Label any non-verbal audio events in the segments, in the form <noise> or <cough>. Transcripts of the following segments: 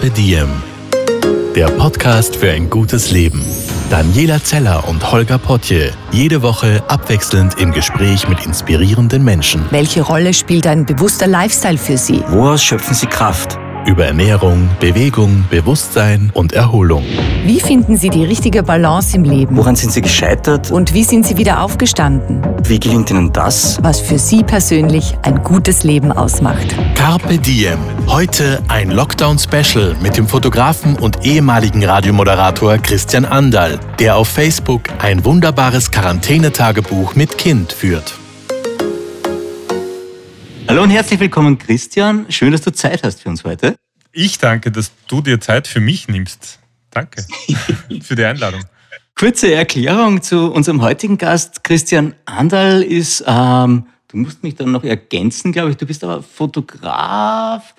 Carpe Diem. Der Podcast für ein gutes Leben. Daniela Zeller und Holger Potje. Jede Woche abwechselnd im Gespräch mit inspirierenden Menschen. Welche Rolle spielt ein bewusster Lifestyle für Sie? Woraus schöpfen Sie Kraft? Über Ernährung, Bewegung, Bewusstsein und Erholung. Wie finden Sie die richtige Balance im Leben? Woran sind Sie gescheitert? Und wie sind Sie wieder aufgestanden? Wie gelingt Ihnen das? Was für Sie persönlich ein gutes Leben ausmacht. Carpe Diem. Heute ein Lockdown-Special mit dem Fotografen und ehemaligen Radiomoderator Christian Andal, der auf Facebook ein wunderbares Quarantänetagebuch mit Kind führt. Hallo und herzlich willkommen, Christian. Schön, dass du Zeit hast für uns heute. Ich danke, dass du dir Zeit für mich nimmst. Danke <laughs> für die Einladung. Kurze Erklärung zu unserem heutigen Gast. Christian Andal ist, ähm, du musst mich dann noch ergänzen, glaube ich, du bist aber Fotograf,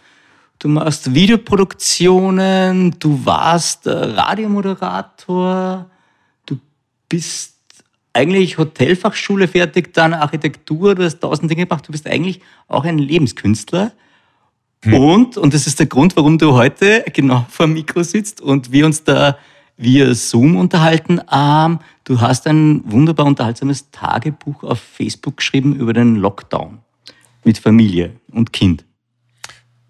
du machst Videoproduktionen, du warst äh, Radiomoderator, du bist eigentlich Hotelfachschule fertig, dann Architektur, du hast tausend Dinge gemacht, du bist eigentlich auch ein Lebenskünstler. Hm. Und, und das ist der Grund, warum du heute genau vor dem Mikro sitzt und wir uns da via Zoom unterhalten. Ähm, du hast ein wunderbar unterhaltsames Tagebuch auf Facebook geschrieben über den Lockdown mit Familie und Kind.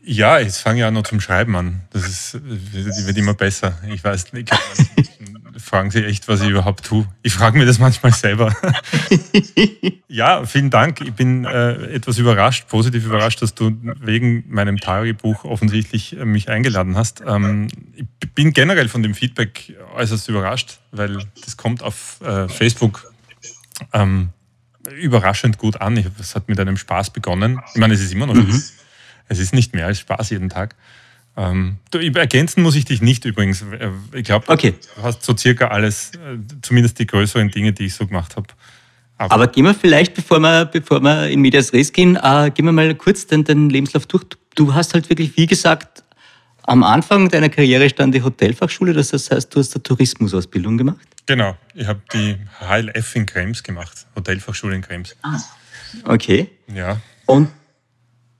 Ja, ich fange ja noch zum Schreiben an. Das ist, wird immer besser. Ich weiß nicht, <laughs> fragen Sie echt, was ich überhaupt tue. Ich frage mir das manchmal selber. <laughs> ja, vielen Dank. Ich bin äh, etwas überrascht, positiv überrascht, dass du wegen meinem Tagebuch offensichtlich äh, mich eingeladen hast. Ähm, ich bin generell von dem Feedback äußerst überrascht, weil das kommt auf äh, Facebook ähm, überraschend gut an. Es hat mit einem Spaß begonnen. Ich meine, es ist immer noch mhm. Es ist nicht mehr als Spaß jeden Tag. Ähm, du, ergänzen muss ich dich nicht übrigens. Äh, ich glaube, okay. du hast so circa alles, äh, zumindest die größeren Dinge, die ich so gemacht habe. Aber, Aber, gehen wir vielleicht, bevor wir, bevor wir in Medias Res gehen, äh, gehen wir mal kurz den, den Lebenslauf durch. Du hast halt wirklich, wie gesagt, am Anfang deiner Karriere stand die Hotelfachschule, das heißt, du hast eine Tourismusausbildung gemacht? Genau, ich habe die HLF in Krems gemacht, Hotelfachschule in Krems. Ah. Okay. Ja. Und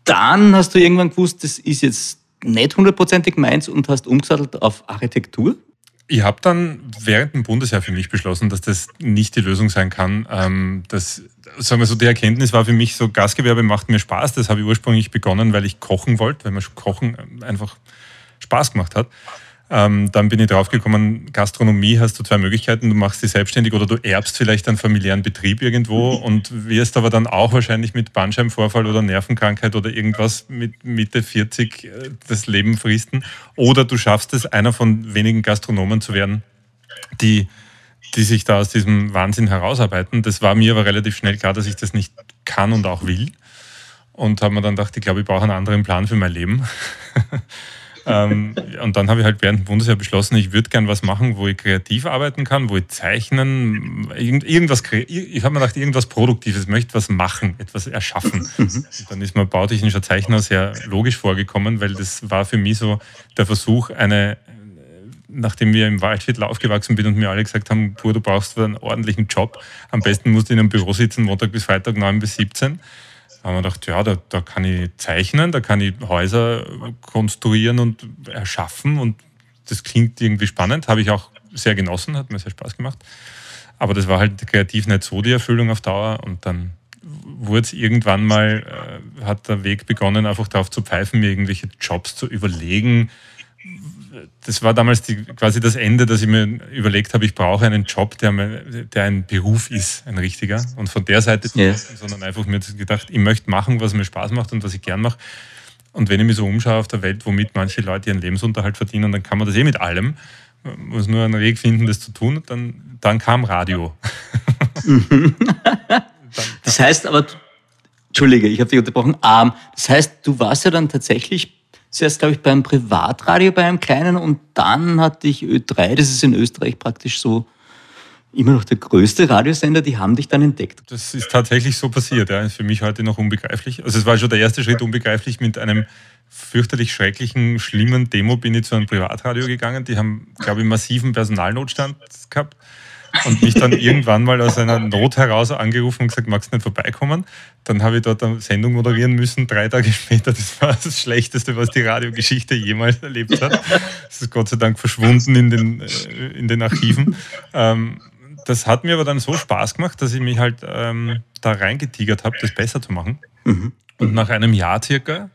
dann hast du irgendwann gewusst, das ist jetzt nicht hundertprozentig meins und hast umgesattelt auf Architektur? Ich habe dann während dem Bundesheer für mich beschlossen, dass das nicht die Lösung sein kann. Ähm, das, sagen wir so, die Erkenntnis war für mich so, Gastgewerbe macht mir Spaß. Das habe ich ursprünglich begonnen, weil ich kochen wollte, weil mir Kochen einfach Spaß gemacht hat. Ähm, dann bin ich draufgekommen, Gastronomie hast du zwei Möglichkeiten. Du machst sie selbstständig oder du erbst vielleicht einen familiären Betrieb irgendwo <laughs> und wirst aber dann auch wahrscheinlich mit Bandscheibenvorfall oder Nervenkrankheit oder irgendwas mit Mitte 40 äh, das Leben fristen. Oder du schaffst es, einer von wenigen Gastronomen zu werden, die, die sich da aus diesem Wahnsinn herausarbeiten. Das war mir aber relativ schnell klar, dass ich das nicht kann und auch will. Und habe mir dann gedacht, ich glaube, ich brauche einen anderen Plan für mein Leben. <laughs> ähm, und dann habe ich halt während dem Bundesjahr beschlossen, ich würde gern was machen, wo ich kreativ arbeiten kann, wo ich zeichnen, irgend, irgendwas, ich habe mir gedacht, irgendwas Produktives, möchte was machen, etwas erschaffen. Mhm. dann ist mir bautechnischer Zeichner sehr logisch vorgekommen, weil das war für mich so der Versuch, eine, nachdem wir im Waldviertel aufgewachsen bin und mir alle gesagt haben, du brauchst einen ordentlichen Job, am besten musst du in einem Büro sitzen, Montag bis Freitag 9 bis 17 da haben wir gedacht, ja, da, da kann ich zeichnen, da kann ich Häuser konstruieren und erschaffen und das klingt irgendwie spannend, habe ich auch sehr genossen, hat mir sehr Spaß gemacht. Aber das war halt kreativ nicht so die Erfüllung auf Dauer und dann wurde es irgendwann mal, äh, hat der Weg begonnen, einfach darauf zu pfeifen, mir irgendwelche Jobs zu überlegen, das war damals die, quasi das Ende, dass ich mir überlegt habe, ich brauche einen Job, der, der ein Beruf ist, ein richtiger. Und von der Seite, yeah. sondern einfach mir gedacht, ich möchte machen, was mir Spaß macht und was ich gern mache. Und wenn ich mich so umschaue auf der Welt, womit manche Leute ihren Lebensunterhalt verdienen, dann kann man das eh mit allem. Man muss nur einen Weg finden, das zu tun. Dann, dann kam Radio. <laughs> das heißt aber, Entschuldige, ich habe dich unterbrochen. Ähm, das heißt, du warst ja dann tatsächlich zuerst, glaube ich, beim Privatradio bei einem kleinen und dann hatte ich Ö3, das ist in Österreich praktisch so immer noch der größte Radiosender, die haben dich dann entdeckt. Das ist tatsächlich so passiert, ja. Ist für mich heute noch unbegreiflich. Also es war schon der erste Schritt unbegreiflich mit einem fürchterlich schrecklichen, schlimmen Demo bin ich zu einem Privatradio gegangen. Die haben, glaube ich, massiven Personalnotstand gehabt. Und mich dann irgendwann mal aus einer Not heraus angerufen und gesagt, magst du nicht vorbeikommen? Dann habe ich dort eine Sendung moderieren müssen, drei Tage <laughs> später. Das war das Schlechteste, was die Radiogeschichte jemals erlebt hat. Das ist Gott sei Dank verschwunden in den, äh, in den Archiven. Ähm, das hat mir aber dann so Spaß gemacht, dass ich mich halt ähm, da reingetigert habe, das besser zu machen. Mhm. Und nach einem Jahr circa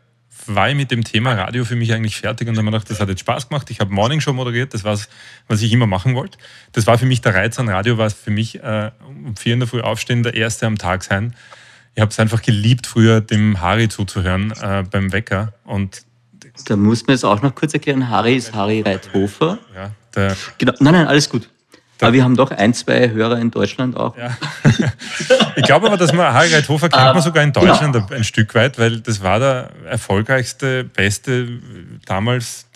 war ich mit dem Thema Radio für mich eigentlich fertig und dann habe ich gedacht, das hat jetzt Spaß gemacht. Ich habe Morning Show moderiert, das war was ich immer machen wollte. Das war für mich der Reiz an Radio, war für mich äh, um vier in der Früh aufstehen, der Erste am Tag sein. Ich habe es einfach geliebt, früher dem Harry zuzuhören äh, beim Wecker. Und da muss man jetzt auch noch kurz erklären, Harry ist Harry Reithofer. Ja, genau. Nein, nein, alles gut. Aber wir haben doch ein, zwei Hörer in Deutschland auch. Ja. Ich glaube aber, dass man Harry Reithofer kennt man sogar in Deutschland genau. ein Stück weit, weil das war der erfolgreichste, beste damals.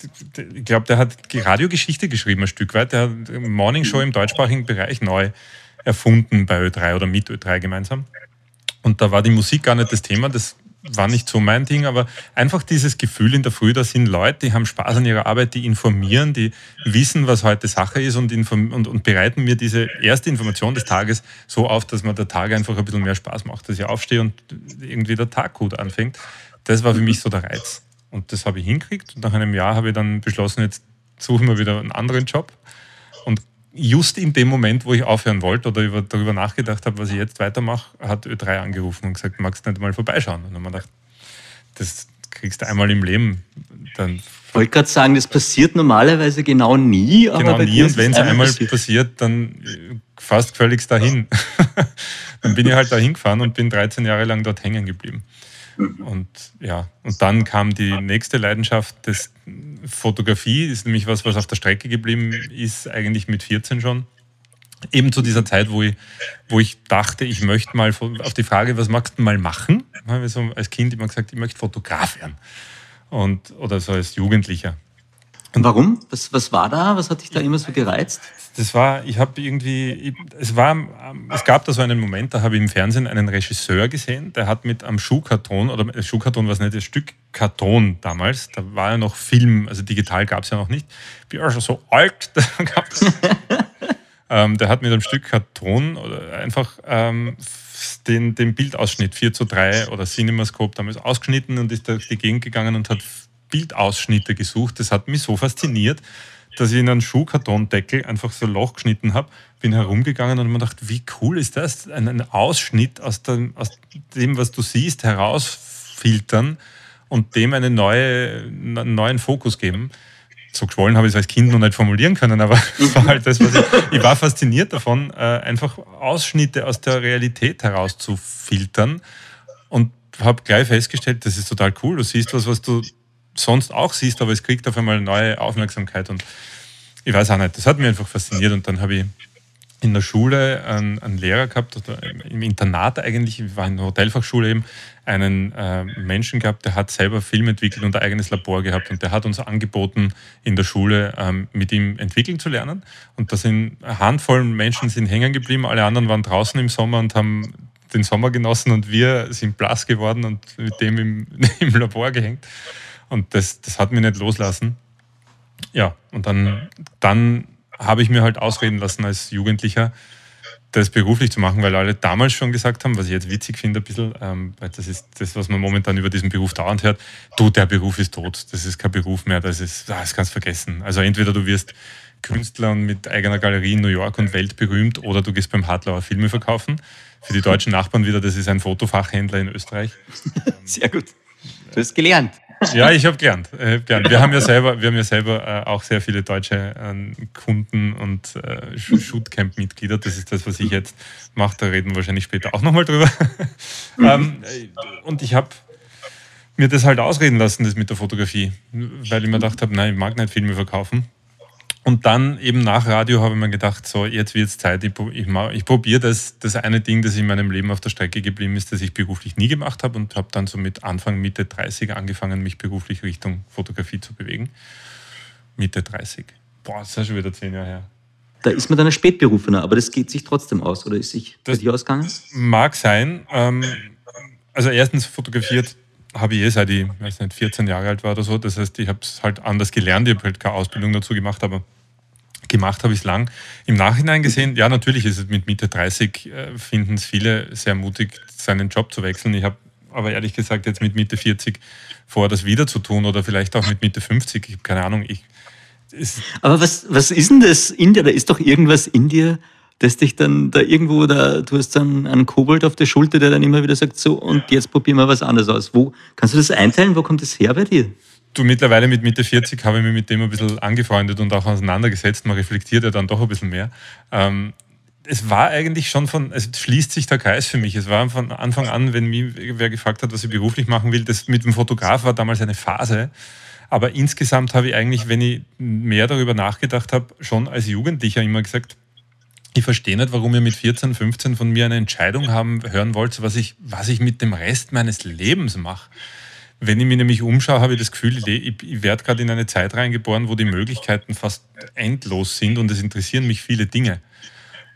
Ich glaube, der hat Radiogeschichte geschrieben ein Stück weit. Der hat Morning Show im deutschsprachigen Bereich neu erfunden bei Ö3 oder mit Ö3 gemeinsam. Und da war die Musik gar nicht das Thema. Das war nicht so mein Ding, aber einfach dieses Gefühl in der Früh, da sind Leute, die haben Spaß an ihrer Arbeit, die informieren, die wissen, was heute Sache ist und, und, und bereiten mir diese erste Information des Tages so auf, dass mir der Tag einfach ein bisschen mehr Spaß macht, dass ich aufstehe und irgendwie der Tag gut anfängt. Das war für mich so der Reiz. Und das habe ich hinkriegt. Und nach einem Jahr habe ich dann beschlossen, jetzt suchen wir wieder einen anderen Job. Und just in dem Moment, wo ich aufhören wollte oder über, darüber nachgedacht habe, was ich jetzt weitermache, hat Ö3 angerufen und gesagt, magst du nicht mal vorbeischauen? Und dann habe ich gedacht, das kriegst du einmal im Leben. Dann ich wollte gerade sagen, das passiert normalerweise genau nie. genau nie und wenn es einmal passiert. passiert, dann fast völlig dahin. <laughs> dann bin ich halt da hingefahren und bin 13 Jahre lang dort hängen geblieben. Und ja, und dann kam die nächste Leidenschaft des Fotografie, ist nämlich was, was auf der Strecke geblieben ist, eigentlich mit 14 schon. Eben zu dieser Zeit, wo ich, wo ich dachte, ich möchte mal auf die Frage, was magst du mal machen? Habe ich so als Kind immer gesagt, ich möchte Fotograf werden. Und, oder so als Jugendlicher. Und warum? Was, was war da? Was hat dich da immer so gereizt? das war, ich habe irgendwie, es war, es gab da so einen Moment, da habe ich im Fernsehen einen Regisseur gesehen, der hat mit einem Schuhkarton, oder äh, Schuhkarton war es nicht, ein Stück Karton damals, da war ja noch Film, also digital gab es ja noch nicht, ich bin auch schon so alt, <laughs> da gab's, <laughs> ähm, der hat mit einem Stück Karton oder einfach ähm, den, den Bildausschnitt 4 zu 3 oder CinemaScope damals ausgeschnitten und ist durch die Gegend gegangen und hat Bildausschnitte gesucht. Das hat mich so fasziniert, dass ich in einen Schuhkartondeckel einfach so ein Loch geschnitten habe, bin herumgegangen und mir gedacht, wie cool ist das? Einen Ausschnitt aus dem, aus dem, was du siehst, herausfiltern und dem eine neue, einen neuen Fokus geben. So geschwollen habe ich es als Kind noch nicht formulieren können, aber <laughs> es war halt das, was ich, ich war fasziniert davon, äh, einfach Ausschnitte aus der Realität herauszufiltern und habe gleich festgestellt, das ist total cool. Du siehst was, was du sonst auch siehst, aber es kriegt auf einmal neue Aufmerksamkeit und ich weiß auch nicht, das hat mich einfach fasziniert und dann habe ich in der Schule einen, einen Lehrer gehabt, oder im Internat eigentlich, ich war in der Hotelfachschule eben, einen äh, Menschen gehabt, der hat selber Film entwickelt und ein eigenes Labor gehabt und der hat uns angeboten, in der Schule ähm, mit ihm entwickeln zu lernen. Und da sind eine Handvoll Menschen sind hängen geblieben, alle anderen waren draußen im Sommer und haben den Sommer genossen und wir sind blass geworden und mit dem im, <laughs> im Labor gehängt. Und das, das hat mich nicht loslassen. Ja, und dann, dann habe ich mir halt ausreden lassen als Jugendlicher, das beruflich zu machen, weil alle damals schon gesagt haben, was ich jetzt witzig finde ein bisschen, ähm, weil das ist das, was man momentan über diesen Beruf dauernd hört, du, der Beruf ist tot, das ist kein Beruf mehr, das ist, ah, das kannst du vergessen. Also entweder du wirst Künstler und mit eigener Galerie in New York und weltberühmt oder du gehst beim Hartlauer Filme verkaufen. Für die deutschen Nachbarn wieder, das ist ein Fotofachhändler in Österreich. <laughs> Sehr gut. Du hast gelernt. Ja, ich habe gelernt, äh, gelernt. Wir haben ja selber, wir haben ja selber äh, auch sehr viele deutsche äh, Kunden und äh, Shootcamp-Mitglieder. Das ist das, was ich jetzt mache. Da reden wir wahrscheinlich später auch nochmal drüber. Mhm. <laughs> ähm, und ich habe mir das halt ausreden lassen, das mit der Fotografie, weil ich mir gedacht habe, nein, ich mag nicht Filme verkaufen. Und dann eben nach Radio habe ich mir gedacht, so jetzt wird es Zeit, ich, ich, ich probiere das, das eine Ding, das in meinem Leben auf der Strecke geblieben ist, das ich beruflich nie gemacht habe und habe dann so mit Anfang, Mitte 30 angefangen, mich beruflich Richtung Fotografie zu bewegen. Mitte 30. Boah, das ist ja schon wieder zehn Jahre her. Da ist man dann ein Spätberufener, aber das geht sich trotzdem aus, oder ist sich das dir ausgegangen? Mag sein. Ähm, also erstens fotografiert habe ich eh seit ich weiß nicht, 14 Jahre alt war oder so. Das heißt, ich habe es halt anders gelernt. Ich habe halt keine Ausbildung dazu gemacht, aber gemacht habe ich es lang. Im Nachhinein gesehen, ja, natürlich ist es mit Mitte 30, äh, finden es viele sehr mutig, seinen Job zu wechseln. Ich habe aber ehrlich gesagt jetzt mit Mitte 40 vor, das wieder zu tun oder vielleicht auch mit Mitte 50. Ich habe keine Ahnung. Ich, aber was, was ist denn das in dir? Da ist doch irgendwas in dir, das dich dann da irgendwo, da, du hast dann einen Kobold auf der Schulter, der dann immer wieder sagt, so, und jetzt probieren wir was anderes aus. Wo, kannst du das einteilen? Wo kommt das her bei dir? Du, mittlerweile mit Mitte 40 habe ich mich mit dem ein bisschen angefreundet und auch auseinandergesetzt. Man reflektiert ja dann doch ein bisschen mehr. Ähm, es war eigentlich schon von, es schließt sich der Kreis für mich. Es war von Anfang an, wenn mich wer gefragt hat, was ich beruflich machen will, das mit dem Fotograf war damals eine Phase. Aber insgesamt habe ich eigentlich, wenn ich mehr darüber nachgedacht habe, schon als Jugendlicher immer gesagt, ich verstehe nicht, warum ihr mit 14, 15 von mir eine Entscheidung haben, hören wollt, was ich, was ich mit dem Rest meines Lebens mache. Wenn ich mich nämlich umschaue, habe ich das Gefühl, ich, ich werde gerade in eine Zeit reingeboren, wo die Möglichkeiten fast endlos sind und es interessieren mich viele Dinge.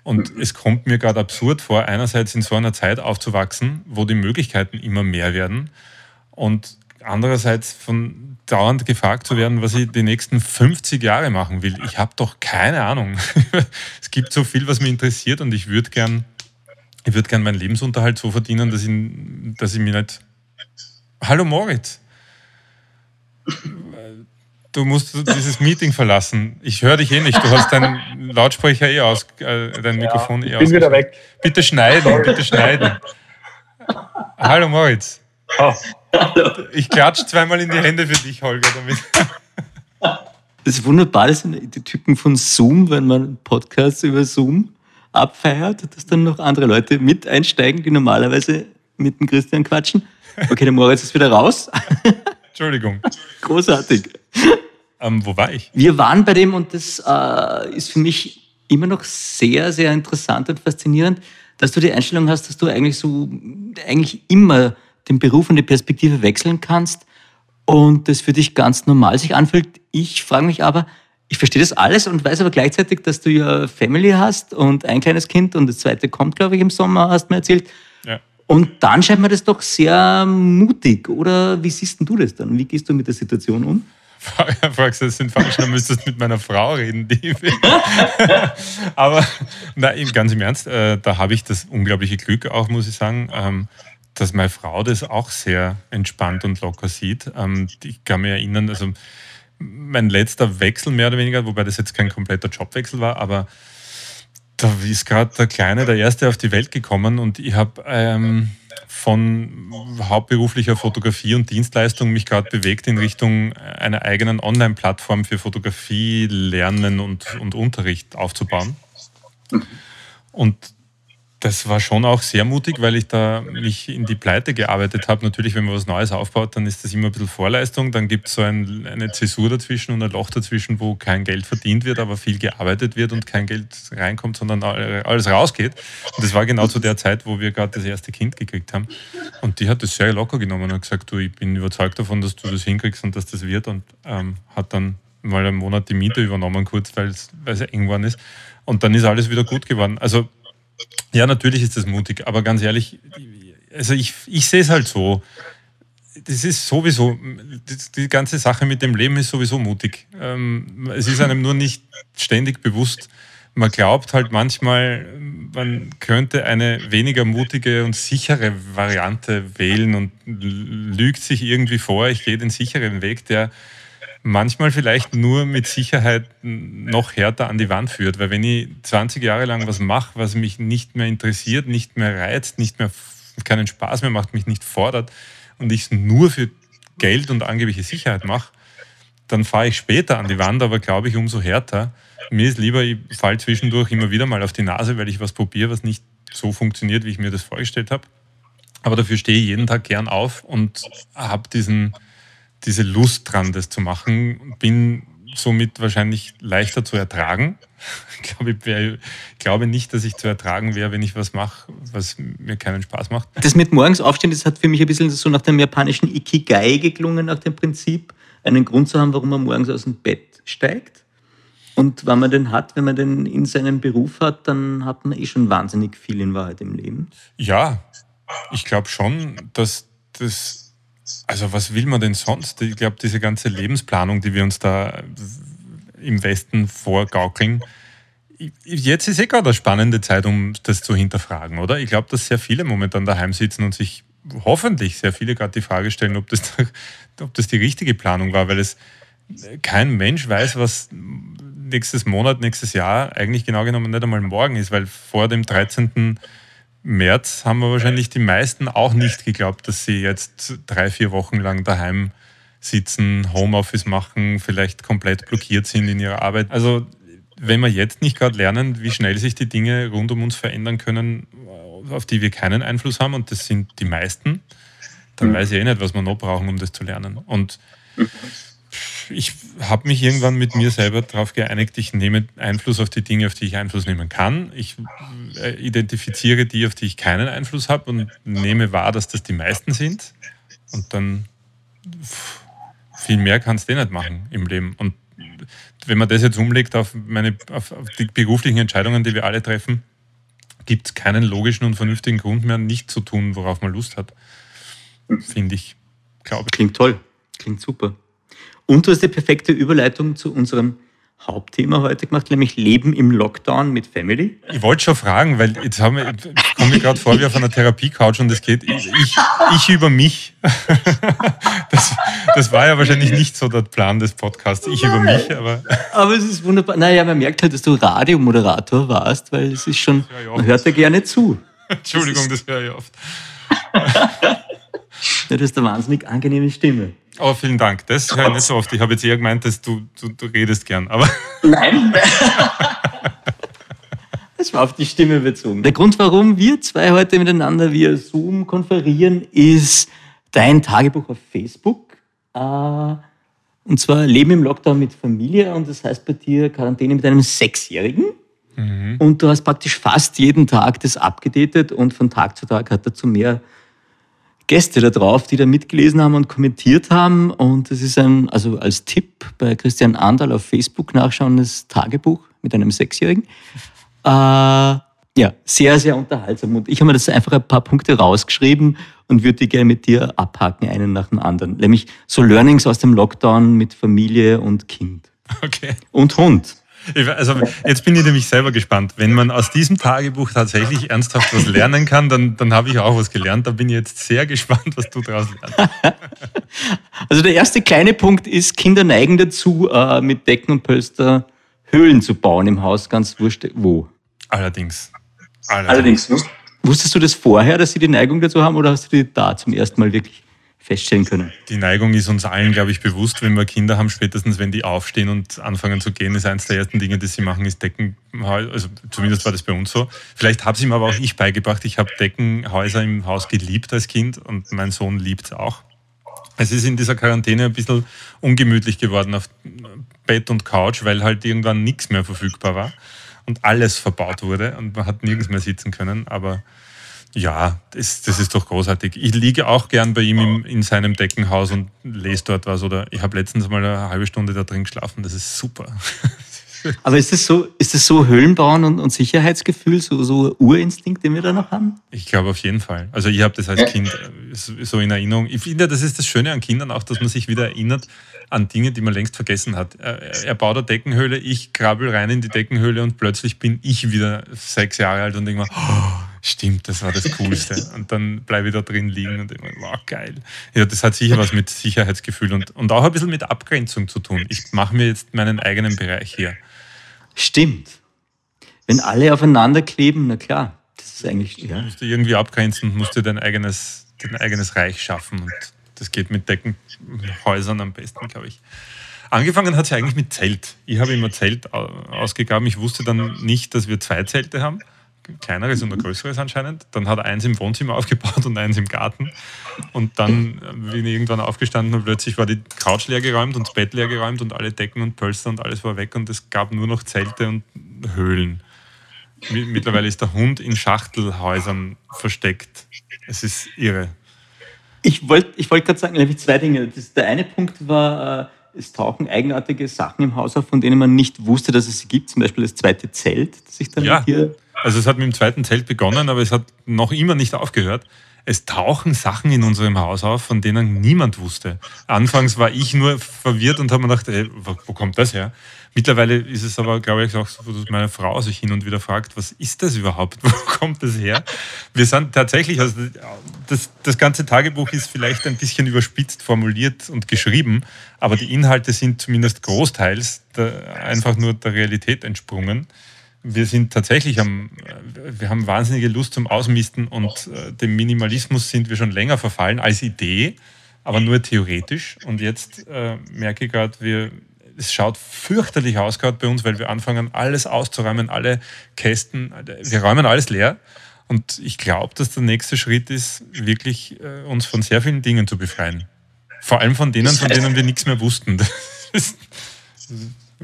Und es kommt mir gerade absurd vor, einerseits in so einer Zeit aufzuwachsen, wo die Möglichkeiten immer mehr werden und andererseits von dauernd gefragt zu werden, was ich die nächsten 50 Jahre machen will. Ich habe doch keine Ahnung. <laughs> es gibt so viel, was mich interessiert und ich würde gern, ich würde gern meinen Lebensunterhalt so verdienen, dass ich, dass ich mich nicht. Hallo Moritz. Du musst dieses Meeting verlassen. Ich höre dich eh nicht. Du hast deinen Lautsprecher eh aus, äh, dein Mikrofon ja, eh aus. Ich bin wieder weg. Bitte schneiden, bitte schneiden. <laughs> Hallo Moritz. Oh. Ich klatsche zweimal in die Hände für dich, Holger, damit. Das ist wunderbar, das sind die Typen von Zoom, wenn man Podcasts über Zoom abfeiert, dass dann noch andere Leute mit einsteigen, die normalerweise mit dem Christian quatschen. Okay, der Moritz ist wieder raus. Entschuldigung. Großartig. Ähm, wo war ich? Wir waren bei dem und das äh, ist für mich immer noch sehr, sehr interessant und faszinierend, dass du die Einstellung hast, dass du eigentlich so eigentlich immer den Beruf und die Perspektive wechseln kannst und das für dich ganz normal sich anfühlt. Ich frage mich aber, ich verstehe das alles und weiß aber gleichzeitig, dass du ja Family hast und ein kleines Kind und das zweite kommt, glaube ich, im Sommer, hast du mir erzählt. Ja. Und dann scheint mir das doch sehr mutig. Oder wie siehst du das dann? Wie gehst du mit der Situation um? <laughs> Fragst du, das sind falsch, dann müsstest du mit meiner Frau reden, die <laughs> Aber na, ganz im Ernst, äh, da habe ich das unglaubliche Glück auch, muss ich sagen. Dass meine Frau das auch sehr entspannt und locker sieht. Ähm, ich kann mich erinnern, also mein letzter Wechsel mehr oder weniger, wobei das jetzt kein kompletter Jobwechsel war, aber da ist gerade der Kleine, der Erste auf die Welt gekommen und ich habe ähm, von hauptberuflicher Fotografie und Dienstleistung mich gerade bewegt in Richtung einer eigenen Online-Plattform für Fotografie, Lernen und, und Unterricht aufzubauen. Und das war schon auch sehr mutig, weil ich da mich in die Pleite gearbeitet habe. Natürlich, wenn man was Neues aufbaut, dann ist das immer ein bisschen Vorleistung. Dann gibt es so ein, eine Zäsur dazwischen und ein Loch dazwischen, wo kein Geld verdient wird, aber viel gearbeitet wird und kein Geld reinkommt, sondern alles rausgeht. Und das war genau zu der Zeit, wo wir gerade das erste Kind gekriegt haben. Und die hat das sehr locker genommen und gesagt, du, ich bin überzeugt davon, dass du das hinkriegst und dass das wird. Und ähm, hat dann mal einen Monat die Miete übernommen, kurz, weil es eng geworden ist. Und dann ist alles wieder gut geworden. Also ja, natürlich ist das mutig, aber ganz ehrlich, also ich, ich sehe es halt so. Das ist sowieso, die ganze Sache mit dem Leben ist sowieso mutig. Ähm, es ist einem nur nicht ständig bewusst. Man glaubt halt manchmal, man könnte eine weniger mutige und sichere Variante wählen und lügt sich irgendwie vor, ich gehe den sicheren Weg, der manchmal vielleicht nur mit Sicherheit noch härter an die Wand führt. Weil wenn ich 20 Jahre lang was mache, was mich nicht mehr interessiert, nicht mehr reizt, nicht mehr keinen Spaß mehr macht, mich nicht fordert und ich es nur für Geld und angebliche Sicherheit mache, dann fahre ich später an die Wand, aber glaube ich umso härter. Mir ist lieber, ich falle zwischendurch immer wieder mal auf die Nase, weil ich was probiere, was nicht so funktioniert, wie ich mir das vorgestellt habe. Aber dafür stehe ich jeden Tag gern auf und habe diesen, diese Lust dran, das zu machen. Bin somit wahrscheinlich leichter zu ertragen. <laughs> Ich glaube, ich, wär, glaube nicht, dass ich zu ertragen wäre, wenn ich was mache, was mir keinen Spaß macht. Das mit morgens aufstehen, das hat für mich ein bisschen so nach dem japanischen Ikigai geklungen, nach dem Prinzip, einen Grund zu haben, warum man morgens aus dem Bett steigt. Und wenn man den hat, wenn man den in seinem Beruf hat, dann hat man eh schon wahnsinnig viel in Wahrheit im Leben. Ja, ich glaube schon, dass das also was will man denn sonst? Ich glaube, diese ganze Lebensplanung, die wir uns da im Westen vorgaukeln. Jetzt ist eh gerade eine spannende Zeit, um das zu hinterfragen, oder? Ich glaube, dass sehr viele momentan daheim sitzen und sich hoffentlich sehr viele gerade die Frage stellen, ob das, ob das die richtige Planung war, weil es kein Mensch weiß, was nächstes Monat, nächstes Jahr eigentlich genau genommen nicht einmal morgen ist, weil vor dem 13. März haben wir wahrscheinlich die meisten auch nicht geglaubt, dass sie jetzt drei, vier Wochen lang daheim sitzen, Homeoffice machen, vielleicht komplett blockiert sind in ihrer Arbeit. Also wenn wir jetzt nicht gerade lernen, wie schnell sich die Dinge rund um uns verändern können, auf die wir keinen Einfluss haben, und das sind die meisten, dann mhm. weiß ich eh nicht, was wir noch brauchen, um das zu lernen. Und ich habe mich irgendwann mit mir selber darauf geeinigt, ich nehme Einfluss auf die Dinge, auf die ich Einfluss nehmen kann. Ich äh, identifiziere die, auf die ich keinen Einfluss habe und nehme wahr, dass das die meisten sind. Und dann viel mehr kannst du eh nicht machen im Leben. Und wenn man das jetzt umlegt auf, meine, auf, auf die beruflichen Entscheidungen, die wir alle treffen, gibt es keinen logischen und vernünftigen Grund mehr, nicht zu tun, worauf man Lust hat. Finde ich, glaube ich. Klingt toll. Klingt super. Und du hast die perfekte Überleitung zu unserem Hauptthema heute gemacht, nämlich Leben im Lockdown mit Family. Ich wollte schon fragen, weil jetzt haben wir, kommen wir gerade vor wie auf einer Therapie-Couch und es geht ich, ich, über mich. <laughs> Das, das, war ja wahrscheinlich nicht so der Plan des Podcasts, ich über mich. Aber, <laughs> aber es ist wunderbar. Naja, man merkt halt, dass du Radiomoderator warst, weil es ist schon, man hört ja gerne zu. Entschuldigung, das, höre ich oft. du hast eine wahnsinnig angenehme Stimme. Oh, vielen Dank. Das höre ich nicht so oft. Ich habe jetzt eher gemeint, dass du, du, du redest gern. Aber <laughs> Nein. <laughs> Das war auf die Stimme bezogen. Der Grund, warum wir zwei heute miteinander via Zoom konferieren, ist dein Tagebuch auf Facebook. Äh, und zwar Leben im Lockdown mit Familie. Und das heißt bei dir Quarantäne mit einem Sechsjährigen. Mhm. Und du hast praktisch fast jeden Tag das abgedatet und von Tag zu Tag hat dazu mehr Gäste da drauf, die da mitgelesen haben und kommentiert haben. Und das ist ein, also als Tipp bei Christian Andal auf Facebook nachschauendes Tagebuch mit einem Sechsjährigen. Äh, ja, sehr, sehr unterhaltsam. Und ich habe mir das einfach ein paar Punkte rausgeschrieben und würde die gerne mit dir abhaken, einen nach dem anderen. Nämlich so Learnings aus dem Lockdown mit Familie und Kind. Okay. Und Hund. Also jetzt bin ich nämlich selber gespannt. Wenn man aus diesem Tagebuch tatsächlich ernsthaft was lernen kann, dann, dann habe ich auch was gelernt. Da bin ich jetzt sehr gespannt, was du daraus lernst. <laughs> Also der erste kleine Punkt ist, Kinder neigen dazu, äh, mit Decken und Pölster Höhlen zu bauen im Haus, ganz wurscht wo. Allerdings. Allerdings. Allerdings. Wusstest du das vorher, dass sie die Neigung dazu haben oder hast du die da zum ersten Mal wirklich feststellen können. Die Neigung ist uns allen, glaube ich, bewusst, wenn wir Kinder haben, spätestens wenn die aufstehen und anfangen zu gehen, ist eines der ersten Dinge, die sie machen, ist Deckenhäuser. Also zumindest war das bei uns so. Vielleicht habe es ihm aber auch ich beigebracht. Ich habe Deckenhäuser im Haus geliebt als Kind und mein Sohn liebt es auch. Es ist in dieser Quarantäne ein bisschen ungemütlich geworden auf Bett und Couch, weil halt irgendwann nichts mehr verfügbar war und alles verbaut wurde und man hat nirgends mehr sitzen können. Aber ja, das, das ist doch großartig. Ich liege auch gern bei ihm im, in seinem Deckenhaus und lese dort was. Oder ich habe letztens mal eine halbe Stunde da drin geschlafen. Das ist super. <laughs> Aber ist das so, ist das so Höhlenbauen und, und Sicherheitsgefühl, so, so Urinstinkt, den wir da noch haben? Ich glaube auf jeden Fall. Also ich habe das als Kind äh, so in Erinnerung. Ich finde, das ist das Schöne an Kindern auch, dass man sich wieder erinnert an Dinge, die man längst vergessen hat. Er baut eine Deckenhöhle, ich krabbel rein in die Deckenhöhle und plötzlich bin ich wieder sechs Jahre alt und denke mir, oh, Stimmt, das war das Coolste. <laughs> Und dann bleibe ich da drin liegen und denke, wow, geil. Ja, das hat sicher was mit Sicherheitsgefühl und, und auch ein bisschen mit Abgrenzung zu tun. Ich mache mir jetzt meinen eigenen Bereich hier. Stimmt. Wenn alle aufeinander kleben, na klar, das ist eigentlich. Ja. Du musst du irgendwie abgrenzen und musst dir dein eigenes, dein eigenes Reich schaffen. Und das geht mit Deckenhäusern am besten, glaube ich. Angefangen hat es ja eigentlich mit Zelt. Ich habe immer Zelt ausgegraben. Ich wusste dann nicht, dass wir zwei Zelte haben kleineres und ein größeres anscheinend. Dann hat er eins im Wohnzimmer <laughs> aufgebaut und eins im Garten. Und dann bin ich irgendwann aufgestanden und plötzlich war die Couch leer geräumt und das Bett leer geräumt und alle Decken und Pölster und alles war weg und es gab nur noch Zelte und Höhlen. Mittlerweile ist der Hund in Schachtelhäusern versteckt. Es ist irre. Ich wollte ich wollt gerade sagen, nämlich zwei Dinge. Das, der eine Punkt war, äh, es tauchen eigenartige Sachen im Haus auf, von denen man nicht wusste, dass es sie gibt. Zum Beispiel das zweite Zelt, das ich dann ja. hier also es hat mit dem zweiten Zelt begonnen, aber es hat noch immer nicht aufgehört. es tauchen Sachen in unserem Haus auf, von denen niemand wusste. Anfangs war ich nur verwirrt und habe mir gedacht, ey, wo kommt das her? Mittlerweile ist es aber, glaube ich, auch so, dass meine Frau sich hin und wieder fragt, was ist das überhaupt? <laughs> Wo kommt das her? Wir sind tatsächlich, also das, das ganze Tagebuch ist vielleicht ein bisschen überspitzt formuliert und geschrieben, aber die Inhalte sind zumindest großteils der, einfach nur der Realität entsprungen wir sind tatsächlich am, wir haben wahnsinnige Lust zum Ausmisten und äh, dem Minimalismus sind wir schon länger verfallen als Idee, aber nur theoretisch. Und jetzt äh, merke ich gerade, wir, es schaut fürchterlich aus gerade bei uns, weil wir anfangen, alles auszuräumen, alle Kästen, wir räumen alles leer. Und ich glaube, dass der nächste Schritt ist, wirklich äh, uns von sehr vielen Dingen zu befreien. Vor allem von denen, von denen wir nichts mehr wussten. <laughs>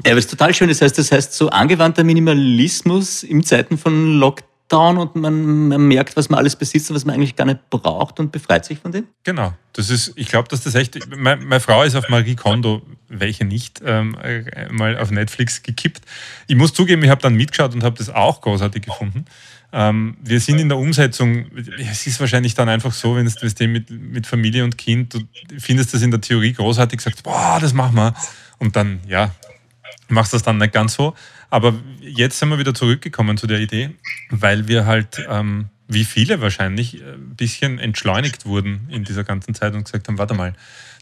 Ja, aber das ist total schön. Das heißt, das heißt, so angewandter Minimalismus in Zeiten von Lockdown und man, man, merkt, was man alles besitzt und was man eigentlich gar nicht braucht und befreit sich von dem? Genau. Das ist, ich glaube, dass das echt. Meine, meine, Frau ist auf Marie Kondo, welche nicht, ähm, äh, mal auf Netflix gekippt. Ich muss zugeben, ich habe dann mitgeschaut und habe das auch großartig gefunden. Ähm, wir sind in der Umsetzung, es ist wahrscheinlich dann einfach so, wenn du mit, mit Familie und Kind, du findest das in der Theorie großartig, sagst, boah, das machen wir. Und dann, ja, machst das dann nicht ganz so. Aber jetzt sind wir wieder zurückgekommen zu der Idee, weil wir halt, ähm, wie viele wahrscheinlich, äh, ein bisschen entschleunigt wurden in dieser ganzen Zeit und gesagt haben, warte mal,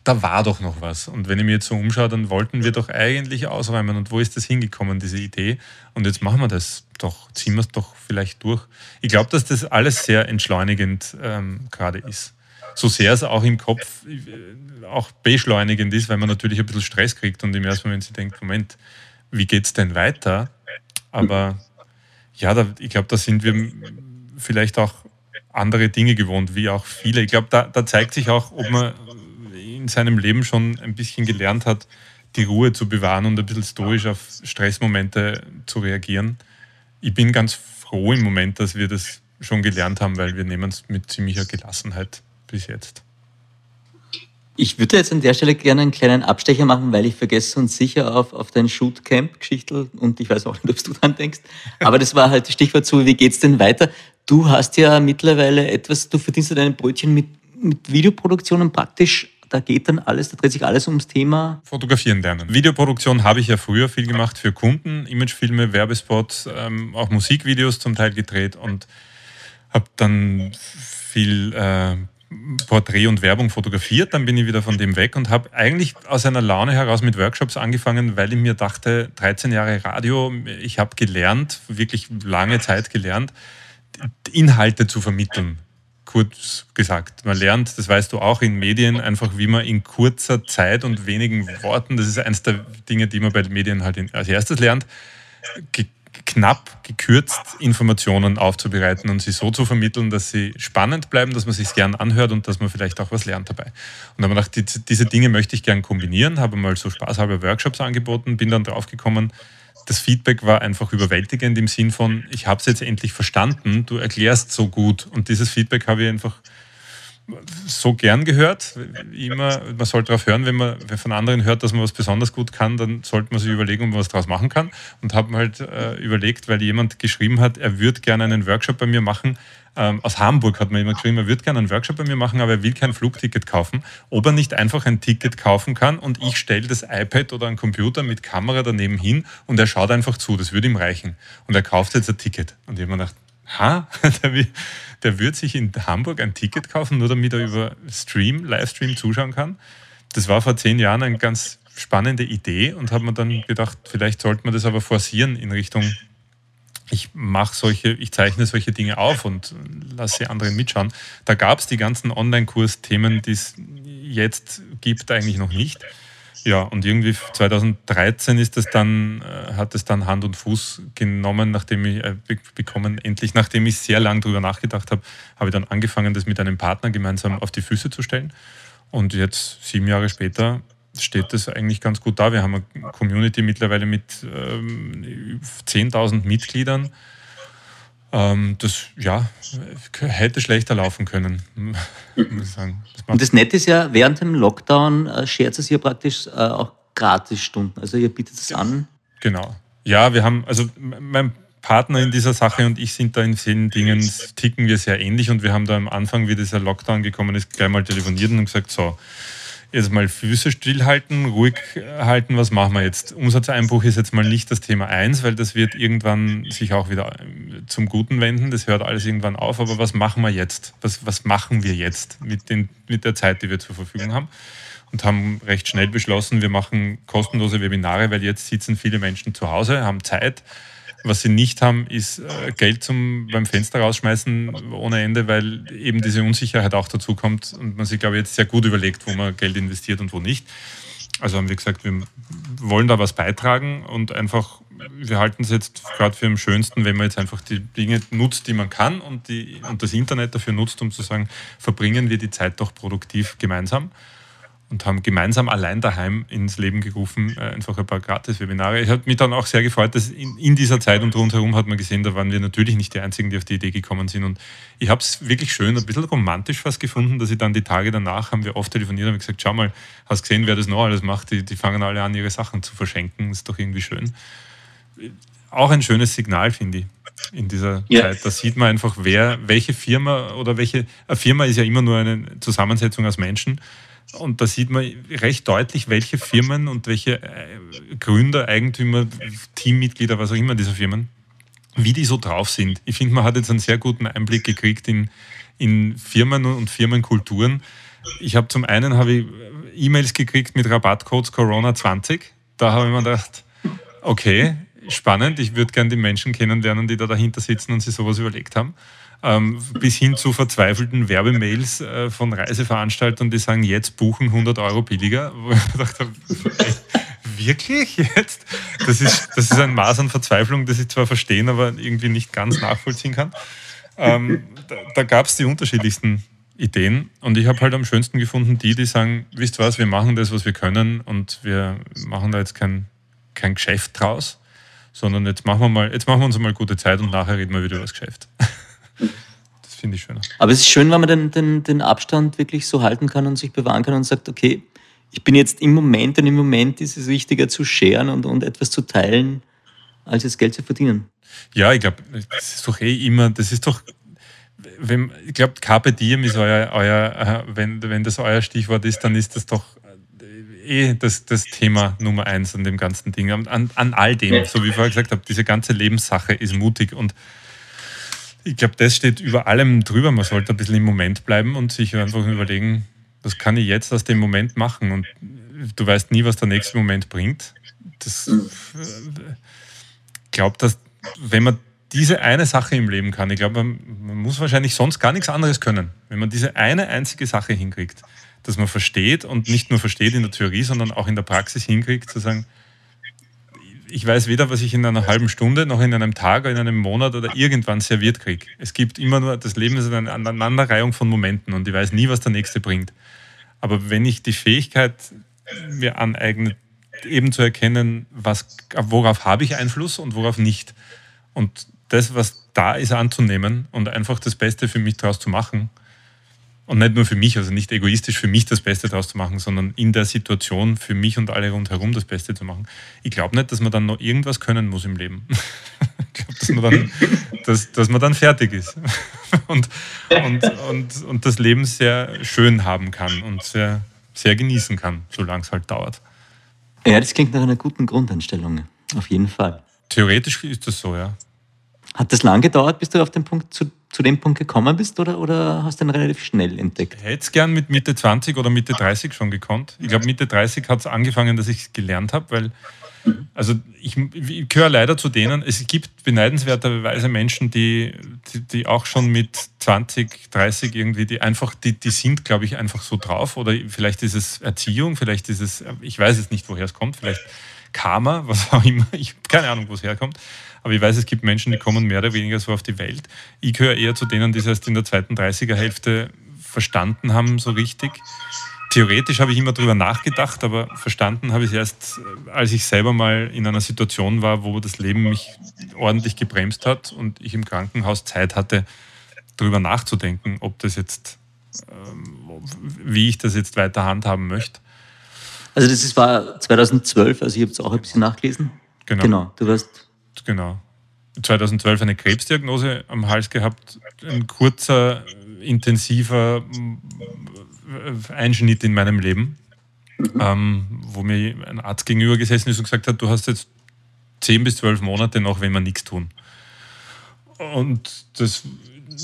da war doch noch was. Und wenn ich mir jetzt so umschaue, dann wollten wir doch eigentlich ausräumen. Und wo ist das hingekommen, diese Idee? Und jetzt machen wir das doch, ziehen wir es doch vielleicht durch. Ich glaube, dass das alles sehr entschleunigend ähm, gerade ist. So sehr es auch im Kopf äh, auch beschleunigend ist, weil man natürlich ein bisschen Stress kriegt und im ersten Moment sich denkt, Moment, wie geht es denn weiter? Aber ja, da, ich glaube, da sind wir vielleicht auch andere Dinge gewohnt, wie auch viele. Ich glaube, da, da zeigt sich auch, ob man in seinem Leben schon ein bisschen gelernt hat, die Ruhe zu bewahren und ein bisschen stoisch auf Stressmomente zu reagieren. Ich bin ganz froh im Moment, dass wir das schon gelernt haben, weil wir nehmen es mit ziemlicher Gelassenheit bis jetzt. Ich würde jetzt an der Stelle gerne einen kleinen Abstecher machen, weil ich vergesse uns sicher auf, auf dein Shootcamp-Geschichtel und ich weiß auch nicht, ob du dran denkst. Aber das war halt das Stichwort zu, wie geht's denn weiter? Du hast ja mittlerweile etwas, du verdienst ja deine Brötchen mit, mit Videoproduktionen praktisch da geht dann alles, da dreht sich alles ums Thema. Fotografieren lernen. Videoproduktion habe ich ja früher viel gemacht für Kunden, Imagefilme, Werbespots, ähm, auch Musikvideos zum Teil gedreht und habe dann viel äh, Porträt und Werbung fotografiert, dann bin ich wieder von dem weg und habe eigentlich aus einer Laune heraus mit Workshops angefangen, weil ich mir dachte, 13 Jahre Radio, ich habe gelernt, wirklich lange Zeit gelernt, Inhalte zu vermitteln. Kurz gesagt, man lernt, das weißt du auch in Medien, einfach wie man in kurzer Zeit und wenigen Worten, das ist eines der Dinge, die man bei Medien halt als erstes lernt, knapp gekürzt Informationen aufzubereiten und sie so zu vermitteln, dass sie spannend bleiben, dass man sich gern anhört und dass man vielleicht auch was lernt dabei. Und dann habe ich gedacht, diese Dinge möchte ich gern kombinieren, habe mal so spaßhalber Workshops angeboten, bin dann draufgekommen, das Feedback war einfach überwältigend im Sinn von, ich habe es jetzt endlich verstanden, du erklärst so gut. Und dieses Feedback habe ich einfach so gern gehört. Immer, man sollte darauf hören, wenn man von anderen hört, dass man was besonders gut kann, dann sollte man sich überlegen, ob man was daraus machen kann. Und habe halt äh, überlegt, weil jemand geschrieben hat, er würde gerne einen Workshop bei mir machen. Ähm, aus Hamburg hat mir jemand geschrieben, er würde gerne einen Workshop bei mir machen, aber er will kein Flugticket kaufen. Ob er nicht einfach ein Ticket kaufen kann und ich stelle das iPad oder einen Computer mit Kamera daneben hin und er schaut einfach zu, das würde ihm reichen. Und er kauft jetzt ein Ticket. Und mir gedacht, ha, <laughs> der, wird sich in Hamburg ein Ticket kaufen, nur damit er über Stream, Livestream zuschauen kann. Das war vor zehn Jahren eine ganz spannende Idee und habe mir dann gedacht, vielleicht sollte man das aber forcieren in Richtung, ich mache solche, ich zeichne solche Dinge auf und lasse andere mitschauen. Da gab es die ganzen Online-Kurs-Themen, die es jetzt gibt, eigentlich noch nicht. Ja, und irgendwie 2013 ist es dann, äh, hat es dann Hand und Fuß genommen, nachdem ich äh, bekommen, endlich, nachdem ich sehr lange darüber nachgedacht habe, habe ich dann angefangen, das mit einem Partner gemeinsam auf die Füße zu stellen. Und jetzt, sieben Jahre später, steht das eigentlich ganz gut da. Wir haben eine Community mittlerweile mit ähm, 10.000 Mitgliedern ähm, das ja, hätte schlechter laufen können, muss ich sagen. Das Und das Nette ist ja, während dem Lockdown äh, schert es hier praktisch äh, auch Gratisstunden. Also ihr bietet es an. Genau. Ja, wir haben, also mein, Partner in dieser Sache und ich sind da in vielen Dingen, ticken wir sehr ähnlich und wir haben da am Anfang, wie dieser Lockdown gekommen ist, gleich mal telefoniert und gesagt, so, jetzt mal Füße stillhalten, ruhig halten, was machen wir jetzt? Umsatzeinbruch ist jetzt mal nicht das Thema eins, weil das wird irgendwann sich auch wieder zum Guten wenden, das hört alles irgendwann auf, aber was machen wir jetzt? Was, was machen wir jetzt mit, den, mit der Zeit, die wir zur Verfügung haben? Und haben recht schnell beschlossen, wir machen kostenlose Webinare, weil jetzt sitzen viele Menschen zu Hause, haben Zeit, was sie nicht haben, ist äh, Geld zum beim Fenster rausschmeißen ohne Ende, weil eben diese Unsicherheit auch dazu kommt und man sich, glaube ich, jetzt sehr gut überlegt, wo man Geld investiert und wo nicht. Also haben wir gesagt, wir wollen da was beitragen und einfach, wir halten es jetzt gerade für am schönsten, wenn man jetzt einfach die Dinge nutzt, die man kann und, die, und das Internet dafür nutzt, um zu sagen, verbringen wir die Zeit doch produktiv gemeinsam und haben gemeinsam allein daheim ins Leben gerufen, äh, einfach ein paar Gratis-Webinare. Ich habe mich dann auch sehr gefreut, dass in, in, dieser Zeit und rundherum hat man gesehen, da waren wir natürlich nicht die Einzigen, die auf die Idee gekommen sind. Und ich habe es wirklich schön, ein bisschen romantisch fast gefunden, dass ich dann die Tage danach, haben wir oft telefoniert und gesagt, schau mal, hast gesehen, wer das noch alles macht? Die, die fangen alle an, ihre Sachen zu verschenken. Das ist doch irgendwie schön. Auch ein schönes Signal, finde ich in dieser ja. Zeit. Da sieht man einfach, wer, welche Firma oder welche, eine Firma ist ja immer nur eine Zusammensetzung aus Menschen und da sieht man recht deutlich, welche Firmen und welche äh, Gründer, Eigentümer, Teammitglieder, was auch immer dieser Firmen, wie die so drauf sind. Ich finde, man hat jetzt einen sehr guten Einblick gekriegt in, in Firmen und Firmenkulturen. Ich habe zum einen habe ich E-Mails gekriegt mit Rabattcodes Corona 20. Da habe ich mir gedacht, okay, spannend, ich würde gerne die Menschen kennenlernen, die da dahinter sitzen und sich sowas überlegt haben ähm, bis hin zu verzweifelten Werbemails äh, von Reiseveranstaltern, die sagen, jetzt buchen 100 Euro billiger. <laughs> Wo ich dachte, wirklich jetzt? Das ist, das ist ein Maß an Verzweiflung, das ich zwar verstehen, aber irgendwie nicht ganz nachvollziehen kann. Ähm, da da gab es die unterschiedlichsten Ideen und ich habe halt am schönsten gefunden die, die sagen, wisst was, wir machen das, was wir können und wir machen da jetzt kein, kein Geschäft draus, sondern jetzt machen wir mal, jetzt machen wir uns mal gute Zeit und nachher reden wir wieder über das Geschäft. Das finde ich schöner. Aber es ist schön, wenn man den, den, den Abstand wirklich so halten kann und sich bewahren kann und sagt, okay, ich bin jetzt im Moment und im Moment ist es wichtiger zu scheren und, und etwas zu teilen, als jetzt Geld zu verdienen. Ja, ich glaube, das ist doch eh immer, das ist doch, wenn, ich glaube, Carpe Diem ist euer, euer äh, wenn, wenn das euer Stichwort ist, dann ist das doch äh, eh das, das Thema Nummer eins an dem ganzen Ding, an, an all dem, so wie ich vorher gesagt habe, diese ganze Lebenssache ist mutig und ich glaube, das steht über allem drüber. Man sollte ein bisschen im Moment bleiben und sich einfach überlegen, was kann ich jetzt aus dem Moment machen? Und du weißt nie, was der nächste Moment bringt. Das ich äh, glaube, dass wenn man diese eine Sache im Leben kann, ich glaube, man, man, muss wahrscheinlich sonst gar nichts anderes können. Wenn man diese eine einzige Sache hinkriegt, dass man versteht und nicht nur versteht in der Theorie, sondern auch in der Praxis hinkriegt, zu sagen, ich weiß weder, was ich in einer halben Stunde, noch in einem Tag, in einem Monat oder irgendwann serviert kriege. Es gibt immer nur, das Leben ist eine Aneinanderreihung von Momenten und ich weiß nie, was der nächste bringt. Aber wenn ich die Fähigkeit mir aneigne, eben zu erkennen, was, worauf habe ich Einfluss und worauf nicht. Und das, was da ist, anzunehmen und einfach das Beste für mich daraus zu machen, und nicht nur für mich, also nicht egoistisch für mich das Beste daraus zu machen, sondern in der Situation für mich und alle rundherum das Beste zu machen. Ich glaube nicht, dass man dann noch irgendwas können muss im Leben. <laughs> ich glaube, dass, man dann, dass, dass man dann fertig ist <laughs> und, und, und, und das Leben sehr schön haben kann und sehr, sehr genießen kann, solange es halt dauert. Ja, das klingt nach einer guten Grundeinstellung, auf jeden Fall. Theoretisch ist das so, ja. Hat das lang gedauert, bis du auf den Punkt zu zu dem Punkt gekommen bist oder, oder hast du ihn relativ schnell entdeckt? Ich hätte es gern mit Mitte 20 oder Mitte 30 schon gekonnt. Ich glaube, Mitte 30 hat es angefangen, dass ich es gelernt habe, weil also ich, ich gehöre leider zu denen, es gibt beneidenswerterweise Menschen, die, die, die, auch schon mit 20, 30 irgendwie, die einfach, die, die sind, glaube ich, einfach so drauf. Oder vielleicht ist es Erziehung, vielleicht ist es, ich weiß jetzt nicht, woher es kommt, vielleicht Karma, was auch immer, ich habe keine Ahnung, wo es herkommt. Aber ich weiß, es gibt Menschen, die kommen mehr oder weniger so auf die Welt. Ich gehöre eher zu denen, die es erst in der zweiten 30er-Hälfte verstanden haben, so richtig. Theoretisch habe ich immer darüber nachgedacht, aber verstanden habe ich es erst, als ich selber mal in einer Situation war, wo das Leben mich ordentlich gebremst hat und ich im Krankenhaus Zeit hatte, darüber nachzudenken, ob das jetzt, ähm, wie ich das jetzt weiter handhaben möchte. Also das war 2012, also ich habe es auch ein bisschen nachgelesen. Genau. Genau, du warst Genau. 2012 eine Krebsdiagnose am Hals gehabt, ein kurzer, intensiver äh, Einschnitt in meinem Leben, mhm. ähm, wo mir ein Arzt gegenüber gesessen ist und gesagt hat, du hast jetzt 10 bis 12 Monate noch, wenn wir nichts tun. Und das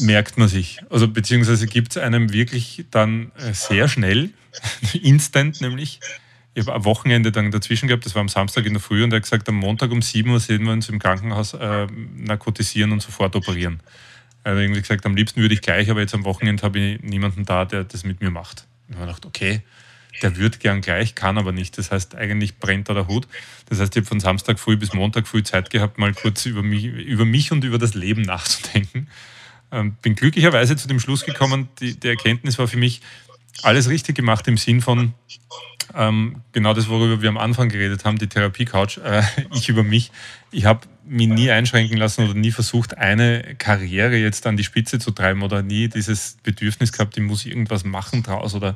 merkt man sich. Also beziehungsweise gibt es einem wirklich dann äh, sehr schnell, <laughs> instant nämlich, ich habe ein Wochenende dann dazwischen gehabt, das war am Samstag in der Früh und er hat gesagt, am Montag um 7 Uhr sehen wir uns im Krankenhaus äh, narkotisieren und sofort operieren. Er hat irgendwie gesagt, am liebsten würde ich gleich, aber jetzt am Wochenende habe ich niemanden da, der das mit mir macht. Ich habe gedacht, okay, der würde gern gleich, kann aber nicht. Das heißt, eigentlich brennt da der Hut. Das heißt, ich habe von Samstag früh bis Montag früh Zeit gehabt, mal kurz über mich, über mich und über das Leben nachzudenken. Ähm, bin glücklicherweise zu dem Schluss gekommen, die, die Erkenntnis war für mich, alles richtig gemacht im Sinn von, ähm, genau das, worüber wir am Anfang geredet haben, die Therapie-Couch, äh, <laughs> ich über mich. Ich habe mich nie einschränken lassen oder nie versucht, eine Karriere jetzt an die Spitze zu treiben oder nie dieses Bedürfnis gehabt, ich muss irgendwas machen draus oder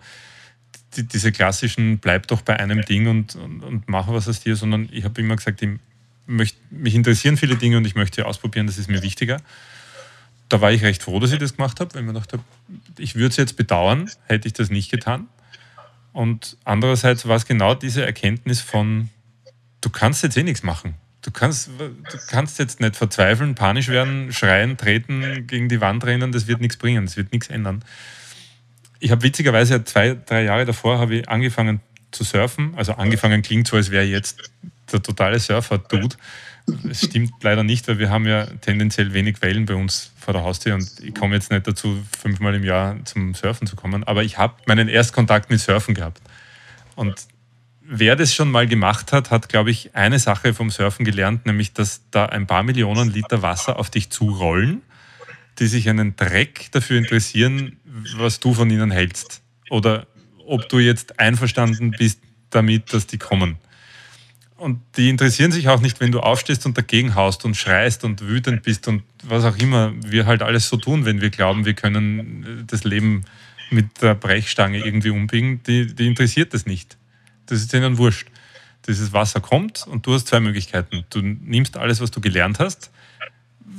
die, diese klassischen, bleib doch bei einem Ding und, und, und mach was aus dir, sondern ich habe immer gesagt, ich möchte, mich interessieren viele Dinge und ich möchte ausprobieren, das ist mir wichtiger. Da war ich recht froh, dass ich das gemacht habe, weil ich mir gedacht habe, ich würde es jetzt bedauern, hätte ich das nicht getan. Und andererseits war es genau diese Erkenntnis von, du kannst jetzt eh nichts machen. Du kannst, du kannst jetzt nicht verzweifeln, panisch werden, schreien, treten, gegen die Wand rennen, das wird nichts bringen, das wird nichts ändern. Ich habe witzigerweise zwei, drei Jahre davor habe ich angefangen zu surfen. Also angefangen klingt so, als wäre jetzt der totale Surfer-Dude. Es stimmt leider nicht, weil wir haben ja tendenziell wenig Wellen bei uns vor der Haustür und ich komme jetzt nicht dazu, fünfmal im Jahr zum Surfen zu kommen. Aber ich habe meinen Erstkontakt mit Surfen gehabt. Und wer das schon mal gemacht hat, hat, glaube ich, eine Sache vom Surfen gelernt, nämlich, dass da ein paar Millionen Liter Wasser auf dich zurollen, die sich einen Dreck dafür interessieren, was du von ihnen hältst. Oder ob du jetzt einverstanden bist damit, dass die kommen. Und die interessieren sich auch nicht, wenn du aufstehst und dagegen haust und schreist und wütend bist und was auch immer wir halt alles so tun, wenn wir glauben, wir können das Leben mit der Brechstange irgendwie umbiegen. Die, die interessiert das nicht. Das ist ihnen wurscht. Dieses Wasser kommt und du hast zwei Möglichkeiten. Du nimmst alles, was du gelernt hast,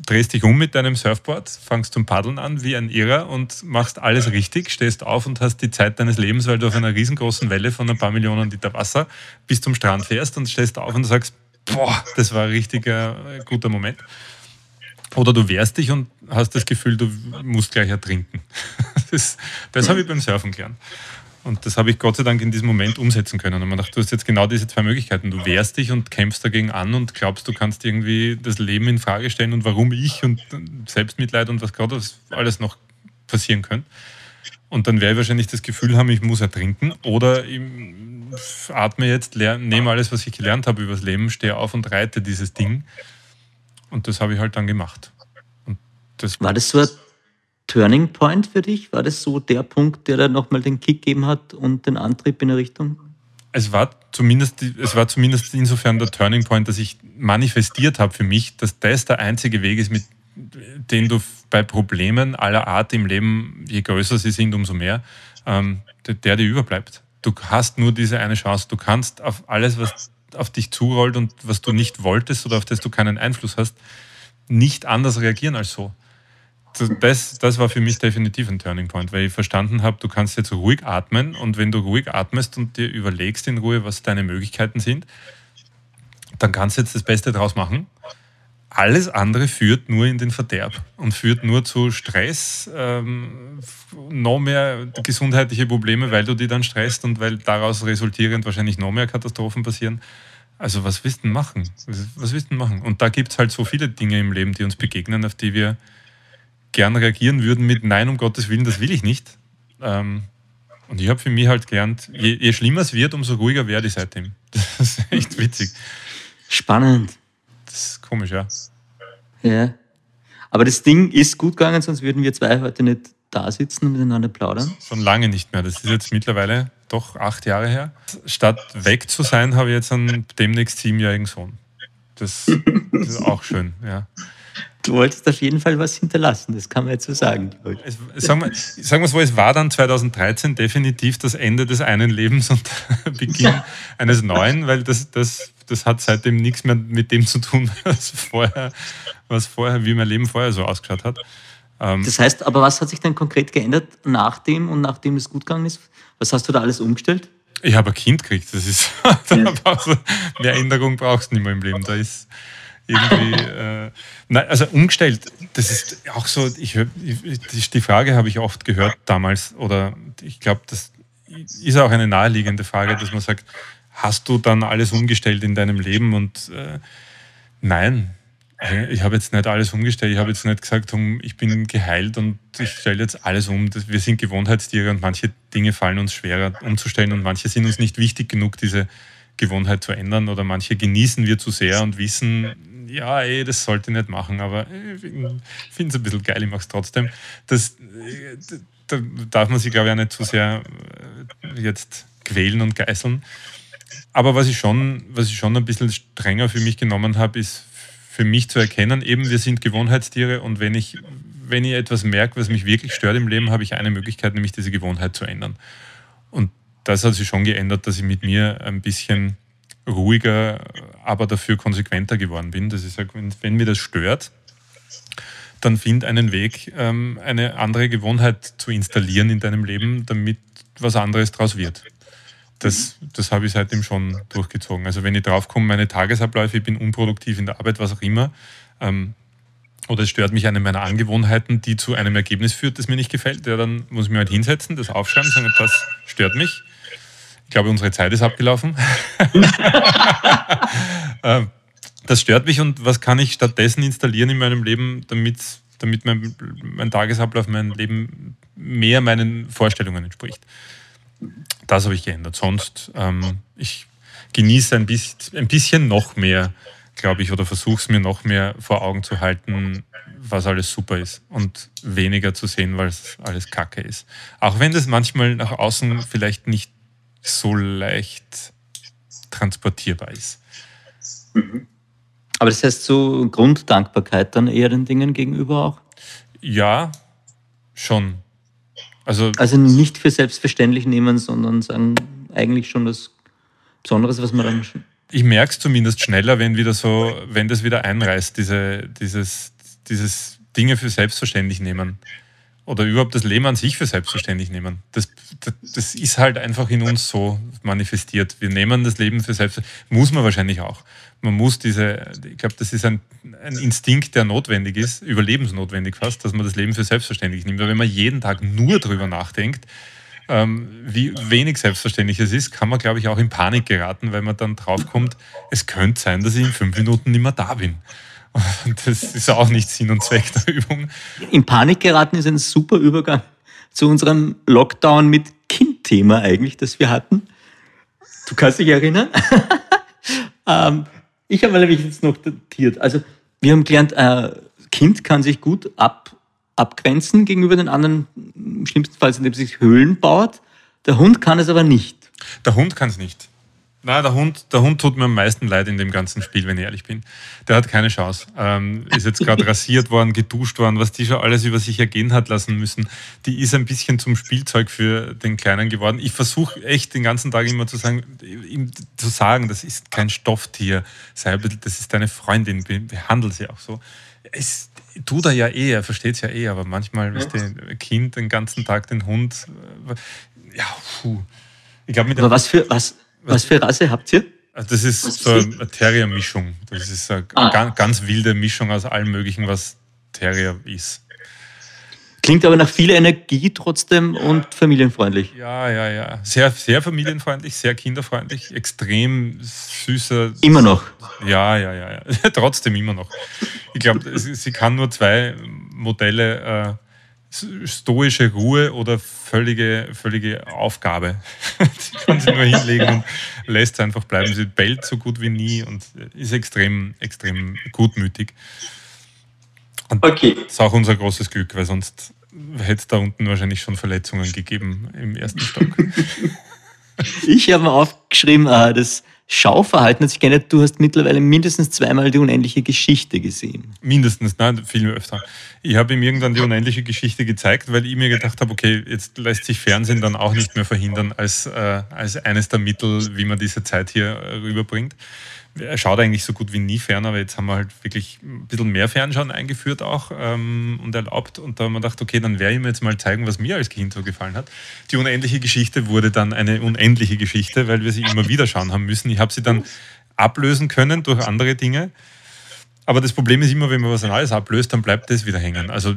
drehst dich um mit deinem Surfboard, fangst zum Paddeln an wie ein Irrer und machst alles richtig, stehst auf und hast die Zeit deines Lebens, weil du auf einer riesengroßen Welle von ein paar Millionen Liter Wasser bis zum Strand fährst und stehst auf und sagst, boah, das war ein richtiger äh, guter Moment. Oder du wehrst dich und hast das Gefühl, du musst gleich ertrinken. <laughs> Das, das habe ich beim Surfen gelernt. Und das habe ich Gott sei Dank in diesem Moment umsetzen können. Und man dachte, du hast jetzt genau diese zwei Möglichkeiten. Du wehrst dich und kämpfst dagegen an und glaubst, du kannst irgendwie das Leben in Frage stellen und warum ich und Selbstmitleid und was gerade alles noch passieren könnte. Und dann werde ich wahrscheinlich das Gefühl haben, ich muss ertrinken. Oder ich atme jetzt, nehme alles, was ich gelernt habe über das Leben, stehe auf und reite dieses Ding. Und das habe ich halt dann gemacht. Das War das so ein Turning Point für dich? War das so der Punkt, der dann nochmal den Kick gegeben hat und den Antrieb in eine Richtung? Es war zumindest, es war zumindest insofern der Turning Point, dass ich manifestiert habe für mich, dass das der einzige Weg ist, mit den du bei Problemen aller Art im Leben, je größer sie sind, umso mehr, ähm, der dir überbleibt. Du hast nur diese eine Chance. Du kannst auf alles, was auf dich zurollt und was du nicht wolltest oder auf das du keinen Einfluss hast, nicht anders reagieren als so das, das war für mich definitiv ein Turning Point, weil ich verstanden habe, du kannst jetzt ruhig atmen und wenn du ruhig atmest und dir überlegst in Ruhe, was deine Möglichkeiten sind, dann kannst du jetzt das Beste draus machen. Alles andere führt nur in den Verderb und führt nur zu Stress, ähm, noch mehr gesundheitliche Probleme, weil du die dann stresst und weil daraus resultierend wahrscheinlich noch mehr Katastrophen passieren. Also was willst du machen? Was, willst du denn machen? Und da gibt es halt so viele Dinge im Leben, die uns begegnen, auf die wir gern reagieren würden mit Nein, um Gottes Willen, das will ich nicht. Ähm, und ich habe für mich halt gelernt, je, je schlimmer es wird, umso ruhiger werde ich seitdem. <laughs> Das ist echt witzig. Spannend. Das ist komisch, ja. Ja. Aber das Ding ist gut gegangen, sonst würden wir zwei heute nicht da sitzen und miteinander plaudern. Schon lange nicht mehr. Das ist jetzt mittlerweile doch acht Jahre her. Statt weg zu sein, habe ich jetzt einen demnächst siebenjährigen Sohn. Das, das ist auch schön, ja du wolltest auf jeden Fall was hinterlassen, das kann man jetzt so sagen. Es, sagen, wir, sagen wir so, es war dann 2013 definitiv das Ende des einen Lebens und Beginn eines neuen, weil das, das, das hat seitdem nichts mehr mit dem zu tun, <laughs> was vorher, was vorher, wie mein Leben vorher so ausgeschaut hat. Ähm, das heißt, aber was hat sich denn konkret geändert nach dem und nachdem es gut gegangen ist? Was hast du da alles umgestellt? Ich habe ein Kind gekriegt. Das ist ja. <laughs> mehr Änderung brauchst du nicht mehr im Leben. Da ist irgendwie, äh, nein, also umgestellt. Das ist auch so. Ich, ich die Frage habe ich oft gehört damals oder ich glaube, das ist auch eine naheliegende Frage, dass man sagt, hast du dann alles umgestellt in deinem Leben? Und äh, nein, ich habe jetzt nicht alles umgestellt. Ich habe jetzt nicht gesagt, ich bin geheilt und ich stelle jetzt alles um. Wir sind Gewohnheitstiere und manche Dinge fallen uns schwerer umzustellen und manche sind uns nicht wichtig genug, diese Gewohnheit zu ändern oder manche genießen wir zu sehr und wissen, ja, ey, das sollte ich nicht machen, aber ich finde es ein bisschen geil, ich mache es trotzdem. Das, da darf man sich, glaube ich, auch nicht zu sehr äh, jetzt quälen und geißeln. Aber was ich schon, was ich schon ein bisschen strenger für mich genommen habe, ist für mich zu erkennen, eben wir sind Gewohnheitstiere und wenn ich, wenn ich etwas merke, was mich wirklich stört im Leben, habe ich eine Möglichkeit, nämlich diese Gewohnheit zu ändern. Und das hat sich schon geändert, dass ich mit mir ein bisschen ruhiger, aber dafür konsequenter geworden bin. Dass ich sage, wenn, wenn mir das stört, dann find einen Weg, ähm, eine andere Gewohnheit zu installieren in deinem Leben, damit was anderes daraus wird. Das, das habe ich seitdem schon durchgezogen. Also wenn ich draufkomme, meine Tagesabläufe, ich bin unproduktiv in der Arbeit, was auch immer, ähm, oder es stört mich eine meiner Angewohnheiten, die zu einem Ergebnis führt, das mir nicht gefällt, ja, dann muss ich mir halt hinsetzen, das aufschreiben, sagen, das stört mich. Ich glaube, unsere Zeit ist abgelaufen. <laughs> Ähm, das stört mich und was kann ich stattdessen installieren in meinem Leben, damit, damit mein, mein Tagesablauf, mein Leben mehr meinen Vorstellungen entspricht. Das habe ich geändert. Sonst, ähm, ich genieße ein bisschen, ein bisschen noch mehr, glaube ich, oder versuche es mir noch mehr vor Augen zu halten, was alles super ist und weniger zu sehen, weil es alles Kacke ist. Auch wenn das manchmal nach außen vielleicht nicht so leicht transportierbar ist. Mhm. Aber das heißt so Grunddankbarkeit dann eher den Dingen gegenüber auch? Ja, schon. Also, also nicht für selbstverständlich nehmen, sondern sagen, eigentlich schon das Besonderes, was man dann. Ich merke es zumindest schneller, wenn wieder so, wenn das wieder einreißt, diese, dieses, dieses Dinge für selbstverständlich nehmen. Oder überhaupt das Leben an sich für selbstverständlich nehmen. Das, das, das ist halt einfach in uns so manifestiert. Wir nehmen das Leben für selbstverständlich. Muss man wahrscheinlich auch man muss diese, ich glaube, das ist ein, ein, Instinkt, der notwendig ist, überlebensnotwendig fast, dass man das Leben für selbstverständlich nimmt. Aber wenn man jeden Tag nur darüber nachdenkt, ähm, wie wenig selbstverständlich es ist, kann man, glaube ich, auch in Panik geraten, weil man dann draufkommt, es könnte sein, dass ich in fünf Minuten nicht mehr da bin. Das ist auch nicht Sinn und Zweck der Übung. In Panik geraten ist ein super Übergang zu unserem Lockdown mit Kind-Thema eigentlich, das wir hatten. Du kannst dich erinnern? <laughs> ähm, ich habe nämlich jetzt noch datiert. Also wir haben gelernt, äh, Kind kann sich gut ab, abgrenzen gegenüber den anderen, schlimmstenfalls indem es sich Höhlen baut. Der Hund kann es aber nicht. Der Hund kann es nicht. Nein, der Hund, der Hund tut mir am meisten leid in dem ganzen Spiel, wenn ich ehrlich bin. Der hat keine Chance. Ähm, ist jetzt gerade <laughs> rasiert worden, geduscht worden, was die schon alles über sich ergehen hat lassen müssen. Die ist ein bisschen zum Spielzeug für den Kleinen geworden. Ich versuche echt den ganzen Tag immer zu sagen, ihm zu sagen, das ist kein Stofftier, sei das ist deine Freundin, behandle sie auch so. Es tut er ja eh, er versteht es ja eh, aber manchmal ist ein Kind den ganzen Tag den Hund. Äh, ja, puh. Ich glaube, mit aber was für was was für Rasse habt ihr? Also das ist so eine Terrier-Mischung. Das ist eine ah. ganz, ganz wilde Mischung aus allem Möglichen, was Terrier ist. Klingt aber nach viel Energie trotzdem und familienfreundlich. Ja, ja, ja. Sehr, sehr familienfreundlich, sehr kinderfreundlich, extrem süßer. Immer noch. Ja, ja, ja. ja. <laughs> trotzdem immer noch. Ich glaube, sie kann nur zwei Modelle. Äh, stoische Ruhe oder völlige, völlige Aufgabe. <laughs> sie kann sich nur hinlegen und lässt es einfach bleiben. Sie bellt so gut wie nie und ist extrem, extrem gutmütig. Und okay. Das ist auch unser großes Glück, weil sonst hätte es da unten wahrscheinlich schon Verletzungen gegeben im ersten Stock. <laughs> ich habe mir aufgeschrieben, äh, das Schauverhalten hat sich geändert. Du hast mittlerweile mindestens zweimal die unendliche Geschichte gesehen. Mindestens, nein, viel öfter. Ich habe ihm irgendwann die unendliche Geschichte gezeigt, weil ich mir gedacht habe, okay, jetzt lässt sich Fernsehen dann auch nicht mehr verhindern als, äh, als eines der Mittel, wie man diese Zeit hier äh, rüberbringt. er schaut eigentlich so gut wie nie fern, aber jetzt haben wir halt wirklich ein bisschen mehr Fernschauen eingeführt auch ähm, und erlaubt. Und da haben wir gedacht, okay, dann werde ich mir jetzt mal zeigen, was mir als Kind so gefallen hat. Die unendliche Geschichte wurde dann eine unendliche Geschichte, weil wir sie immer wieder schauen haben müssen. Ich habe sie dann ablösen können durch andere Dinge. Aber das Problem ist immer, wenn man was Neues ablöst, dann bleibt das wieder hängen. Also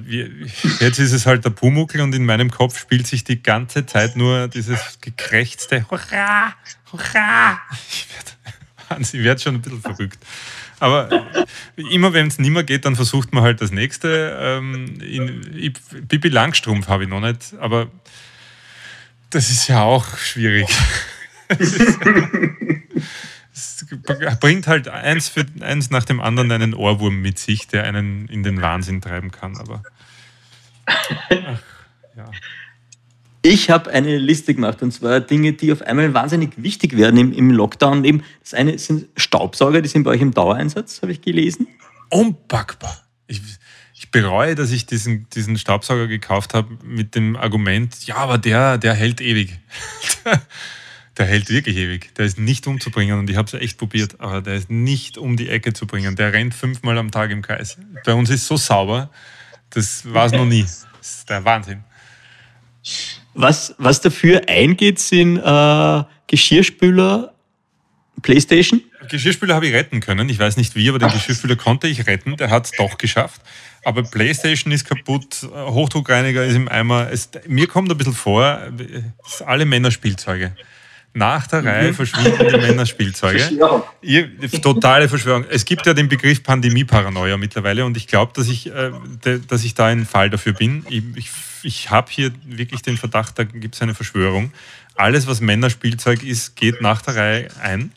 jetzt ist es halt der Pumuckel und in meinem Kopf spielt sich die ganze Zeit nur dieses gekrächzte Hurra, Hurra. Ich werde werd schon ein bisschen verrückt. Aber immer wenn es nicht mehr geht, dann versucht man halt das nächste. Ähm, in, Bibi Langstrumpf habe ich noch nicht, aber das ist ja auch schwierig. <laughs> Es bringt halt eins, für, eins nach dem anderen einen Ohrwurm mit sich, der einen in den Wahnsinn treiben kann. Aber ach, ja. Ich habe eine Liste gemacht und zwar Dinge, die auf einmal wahnsinnig wichtig werden im, im Lockdown. Eben das eine sind Staubsauger, die sind bei euch im Dauereinsatz, habe ich gelesen. Unpackbar. Ich, ich bereue, dass ich diesen, diesen Staubsauger gekauft habe mit dem Argument, ja, aber der, der hält ewig. <laughs> der hält wirklich ewig. Der ist nicht umzubringen und ich habe es echt probiert, aber der ist nicht um die Ecke zu bringen. Der rennt fünfmal am Tag im Kreis. Bei uns ist so sauber, das war es noch nie. <laughs> Das ist der Wahnsinn. Was, was dafür eingeht, sind äh, Geschirrspüler, Playstation. Geschirrspüler habe ich retten können. Ich weiß nicht wie, aber den Geschirrspüler konnte ich retten. Der hat es doch geschafft. Aber Playstation ist kaputt, Hochdruckreiniger ist im Eimer. Es, mir kommt ein bisschen vor, es sind alle Männerspielzeuge. Nach der Reihe mhm. verschwinden die Männerspielzeuge. <laughs> Totale Verschwörung. Es gibt ja den Begriff Pandemie-Paranoia mittlerweile und ich glaube, dass, ich, äh, dass ich da ein Fall dafür bin. Ich, ich, ich habe hier wirklich den Verdacht, da gibt es eine Verschwörung. Alles, was Männerspielzeug ist, geht nach der Reihe ein.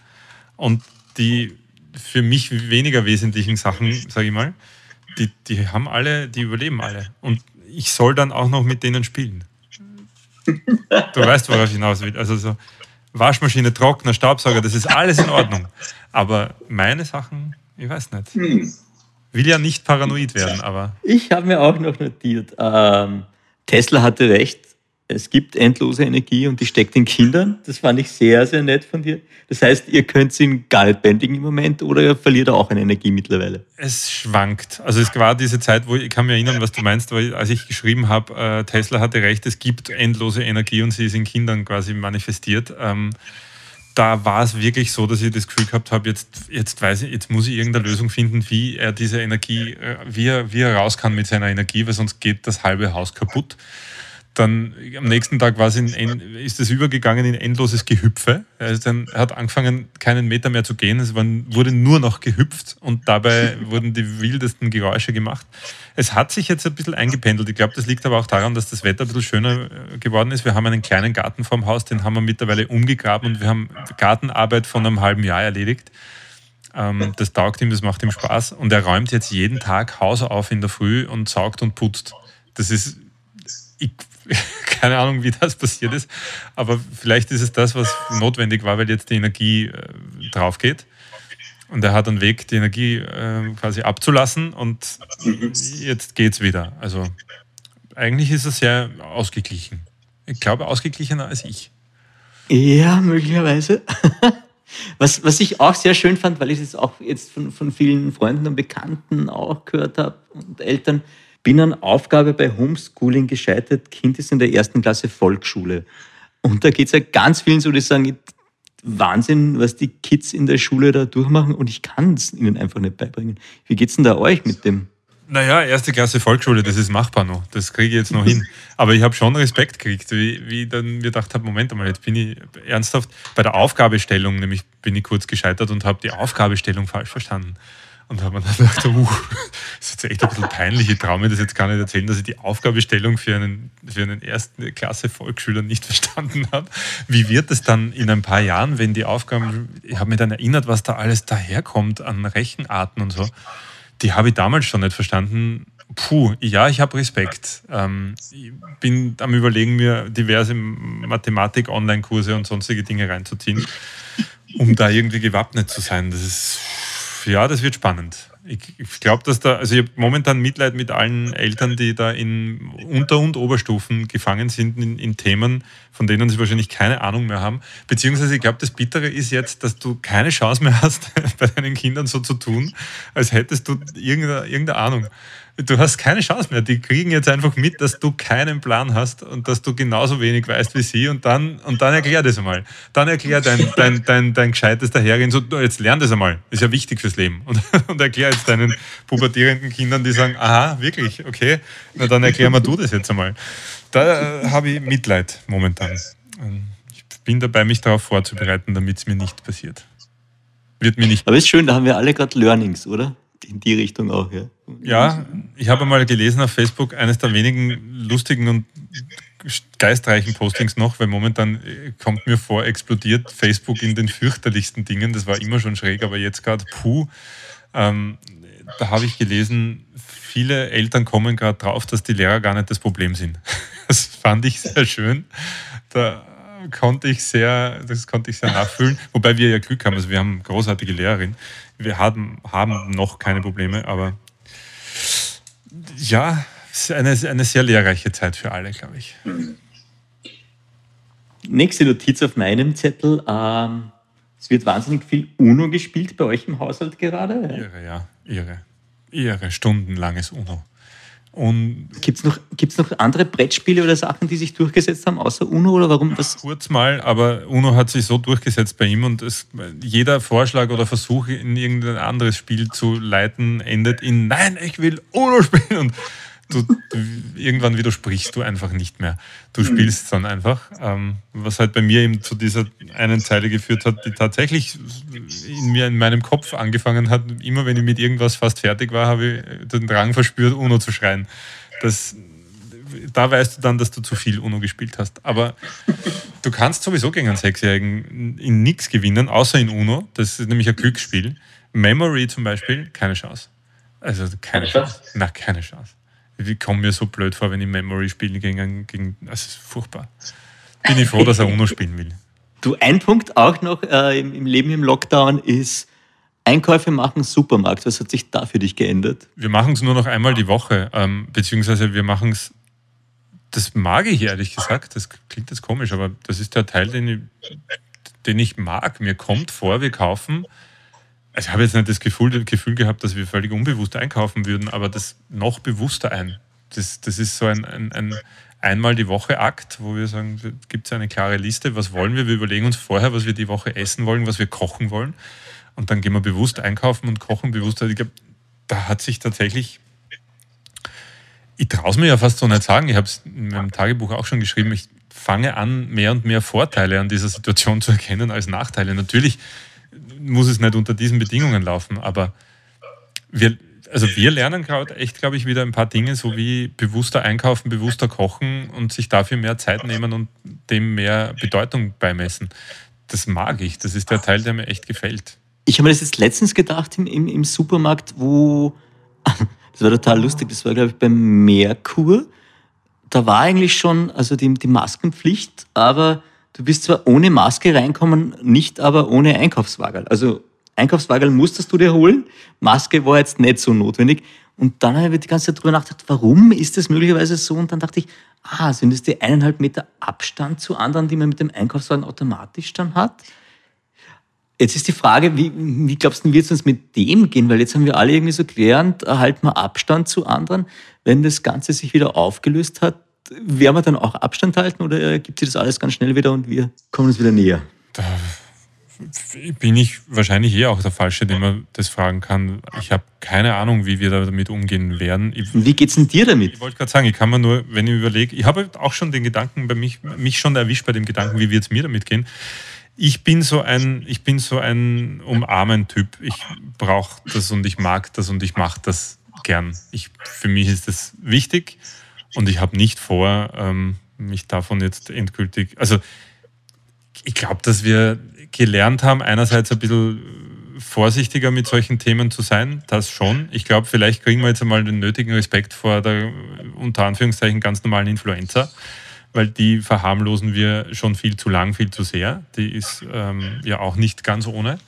Und die für mich weniger wesentlichen Sachen, sage ich mal, die, die haben alle, die überleben alle. Und ich soll dann auch noch mit denen spielen. <laughs> Du weißt, worauf ich hinaus will. Also so, Waschmaschine, Trockner, Staubsauger, das ist alles in Ordnung. Aber meine Sachen, ich weiß nicht. Hm. Will ja nicht paranoid werden, aber. Ich habe mir auch noch notiert, ähm, Tesla hatte recht, es gibt endlose Energie und die steckt in Kindern. Das fand ich sehr, sehr nett von dir. Das heißt, ihr könnt sie gar nicht bändigen im Moment oder ihr verliert auch eine Energie mittlerweile? Es schwankt. Also es war diese Zeit, wo ich kann mich erinnern, was du meinst, weil als ich geschrieben habe, äh, Tesla hatte recht, es gibt endlose Energie und sie ist in Kindern quasi manifestiert. Ähm, da war es wirklich so, dass ich das Gefühl gehabt habe, jetzt, jetzt weiß ich, jetzt muss ich irgendeine Lösung finden, wie er diese Energie, äh, wie er, wie er raus kann mit seiner Energie, weil sonst geht das halbe Haus kaputt dann am nächsten Tag war es in, ist es übergegangen in endloses Gehüpfe. Er, dann, er hat angefangen, keinen Meter mehr zu gehen. Es waren, wurde nur noch gehüpft und dabei <laughs> wurden die wildesten Geräusche gemacht. Es hat sich jetzt ein bisschen eingependelt. Ich glaube, das liegt aber auch daran, dass das Wetter ein bisschen schöner äh, geworden ist. Wir haben einen kleinen Garten vorm Haus, den haben wir mittlerweile umgegraben und wir haben Gartenarbeit von einem halben Jahr erledigt. Ähm, das taugt ihm, das macht ihm Spaß. Und er räumt jetzt jeden Tag Haus auf in der Früh und saugt und putzt. Das ist ich, <laughs> keine Ahnung, wie das passiert ist, aber vielleicht ist es das, was notwendig war, weil jetzt die Energie äh, drauf geht. Und er hat einen Weg, die Energie äh, quasi abzulassen und jetzt geht es wieder. Also eigentlich ist er sehr ausgeglichen. Ich glaube, ausgeglichener als ich. Ja, möglicherweise. <laughs> Was, was ich auch sehr schön fand, weil ich es auch jetzt von, von vielen Freunden und Bekannten auch gehört habe und Eltern, bin an Aufgabe bei Homeschooling gescheitert. Kind ist in der ersten Klasse Volksschule. Und da geht es ja ganz vielen so, die sagen, Wahnsinn, was die Kids in der Schule da durchmachen und ich kann es ihnen einfach nicht beibringen. Wie geht es denn da euch mit dem? Naja, erste Klasse Volksschule, das ist machbar noch. Das kriege ich jetzt noch hin. Aber ich habe schon Respekt gekriegt, wie, wie dann mir gedacht habe, Moment einmal, jetzt bin ich ernsthaft bei der Aufgabestellung, nämlich bin ich kurz gescheitert und habe die Aufgabestellung falsch verstanden. Und habe mir dann gedacht, uh, das ist jetzt echt ein bisschen peinlich. Ich traue mir das jetzt gar nicht erzählen, dass ich die Aufgabestellung für einen, für einen ersten Klasse Volksschüler nicht <laughs> verstanden habe. Wie wird es dann in ein paar Jahren, wenn die Aufgaben, ich habe mir dann erinnert, was da alles daherkommt an Rechenarten und so. Die habe ich damals schon nicht verstanden. Puh, ja, ich habe Respekt. Ähm, ich bin am Überlegen, mir diverse Mathematik-Online-Kurse und sonstige Dinge reinzuziehen, um da irgendwie gewappnet zu sein. Das ist ja, das wird spannend. Ich, ich glaube, dass da, also ich habe momentan Mitleid mit allen Eltern, die da in Unter- und Oberstufen gefangen sind in, in, Themen, von denen sie wahrscheinlich keine Ahnung mehr haben. Beziehungsweise ich glaube, das Bittere ist jetzt, dass du keine Chance mehr hast, <laughs> bei deinen Kindern so zu tun, als hättest du irgendeine, irgendeine Ahnung du hast keine Chance mehr. Die kriegen jetzt einfach mit, dass du keinen Plan hast und dass du genauso wenig weißt wie sie und dann, und dann erklär das einmal. Dann erklär dein, dein, dein, dein gescheites Dahergehen so, jetzt lern das einmal. Ist ja wichtig fürs Leben. Und, <laughs> und erklär jetzt deinen pubertierenden Kindern, die sagen, aha, wirklich, okay, na dann erklär mal du das jetzt einmal. Da äh, habe ich Mitleid momentan. Ich bin dabei, mich darauf vorzubereiten, damit es mir nicht passiert. Wird mir nicht. Aber ist schön, da haben wir alle gerade Learnings, oder? In die Richtung auch, ja. Ja, ich habe mal gelesen auf Facebook, eines der wenigen lustigen und geistreichen Postings noch, weil momentan äh, kommt mir vor, explodiert Facebook in den fürchterlichsten Dingen. Das war immer schon schräg, aber jetzt gerade, puh. Ähm, da habe ich gelesen, viele Eltern kommen gerade drauf, dass die Lehrer gar nicht das Problem sind. <laughs> Das fand ich sehr schön. Da konnte ich sehr, das konnte ich sehr nachfühlen. Wobei wir ja Glück haben, also wir haben eine großartige Lehrerin. Wir haben, haben noch keine Probleme, aber ja, es ist eine, eine sehr lehrreiche Zeit für alle, glaube ich. Nächste Notiz auf meinem Zettel. Ähm, es wird wahnsinnig viel UNO gespielt bei euch im Haushalt gerade. Irre, ja, irre. Irre, stundenlanges UNO. Gibt es noch, gibt's noch andere Brettspiele oder Sachen, die sich durchgesetzt haben, außer UNO oder warum? Was? Kurz mal, aber UNO hat sich so durchgesetzt bei ihm und es, jeder Vorschlag oder Versuch, in irgendein anderes Spiel zu leiten, endet in Nein, ich will UNO spielen. Und du, du, irgendwann widersprichst du einfach nicht mehr. Du mhm. spielst dann einfach. Ähm, was halt bei mir eben zu dieser einen Zeile geführt hat, die tatsächlich in mir in meinem Kopf angefangen hat. Immer wenn ich mit irgendwas fast fertig war, habe ich den Drang verspürt, UNO zu schreien. Das, da weißt du dann, dass du zu viel UNO gespielt hast. Aber du kannst sowieso gegen einen Sechsjährigen in nichts gewinnen, außer in UNO. Das ist nämlich ein Glücksspiel. Memory zum Beispiel, keine Chance. Also keine Chance. Na, keine Chance ich komme mir so blöd vor, wenn ich Memory spiele gegen, gegen das ist furchtbar. Bin ich froh, dass er UNO spielen will. Du, ein Punkt auch noch äh, im, im, Leben im Lockdown ist Einkäufe machen Supermarkt. Was hat sich da für dich geändert? Wir machen es nur noch einmal die Woche, ähm, beziehungsweise wir machen es, das mag ich ehrlich gesagt, das klingt jetzt komisch, aber das ist der Teil, den ich, den ich mag. Mir kommt vor, wir kaufen also ich habe jetzt nicht das Gefühl, Gefühl gehabt, dass wir völlig unbewusst einkaufen würden, aber das noch bewusster ein. Das, das ist so ein, ein, ein einmal die Woche Akt, wo wir sagen, gibt es eine klare Liste, was wollen wir? Wir überlegen uns vorher, was wir die Woche essen wollen, was wir kochen wollen. Und dann gehen wir bewusst einkaufen und kochen bewusst. Ich glaube, da hat sich tatsächlich, ich traue es mir ja fast so nicht sagen, ich habe es in meinem Tagebuch auch schon geschrieben, ich fange an, mehr und mehr Vorteile an dieser Situation zu erkennen als Nachteile. Natürlich muss es nicht unter diesen Bedingungen laufen, aber wir, also wir lernen gerade echt, glaube ich, wieder ein paar Dinge, so wie bewusster einkaufen, bewusster kochen und sich dafür mehr Zeit nehmen und dem mehr Bedeutung beimessen. Das mag ich. Das ist der Teil, der mir echt gefällt. Ich habe mir das jetzt letztens gedacht im, im, im Supermarkt, wo, <laughs> das war total lustig, das war, glaube ich, beim Merkur. Da war eigentlich schon, also die, die Maskenpflicht, aber Du bist zwar ohne Maske reinkommen, nicht aber ohne Einkaufswagen. Also Einkaufswagen musstest du dir holen, Maske war jetzt nicht so notwendig. Und dann habe ich die ganze Zeit drüber nachgedacht, warum ist das möglicherweise so? Und dann dachte ich, ah, sind es die eineinhalb Meter Abstand zu anderen, die man mit dem Einkaufswagen automatisch dann hat? Jetzt ist die Frage, wie, wie glaubst du, wird es uns mit dem gehen? Weil jetzt haben wir alle irgendwie so gelernt, halten wir Abstand zu anderen. Wenn das Ganze sich wieder aufgelöst hat, werden wir dann auch Abstand halten oder gibt sich das alles ganz schnell wieder und wir kommen uns wieder näher? Da bin ich wahrscheinlich eher auch der Falsche, dem man das fragen kann. Ich habe keine Ahnung, wie wir damit umgehen werden. Ich, wie geht es denn dir damit? Ich wollte gerade sagen, ich kann mir nur, wenn ich überlege, ich habe auch schon den Gedanken bei mich, mich schon erwischt bei dem Gedanken, wie wird es mir damit gehen. Ich bin so ein, ich bin so ein Umarmen-Typ. Ich brauche das und ich mag das und ich mache das gern. Ich, für mich ist das wichtig und ich habe nicht vor, ähm, mich davon jetzt endgültig. Also ich glaube, dass wir gelernt haben, einerseits ein bisschen vorsichtiger mit solchen Themen zu sein, das schon. Ich glaube, vielleicht kriegen wir jetzt einmal den nötigen Respekt vor der unter Anführungszeichen ganz normalen Influenza, weil die verharmlosen wir schon viel zu lang, viel zu sehr. Die ist ähm, ja auch nicht ganz ohne.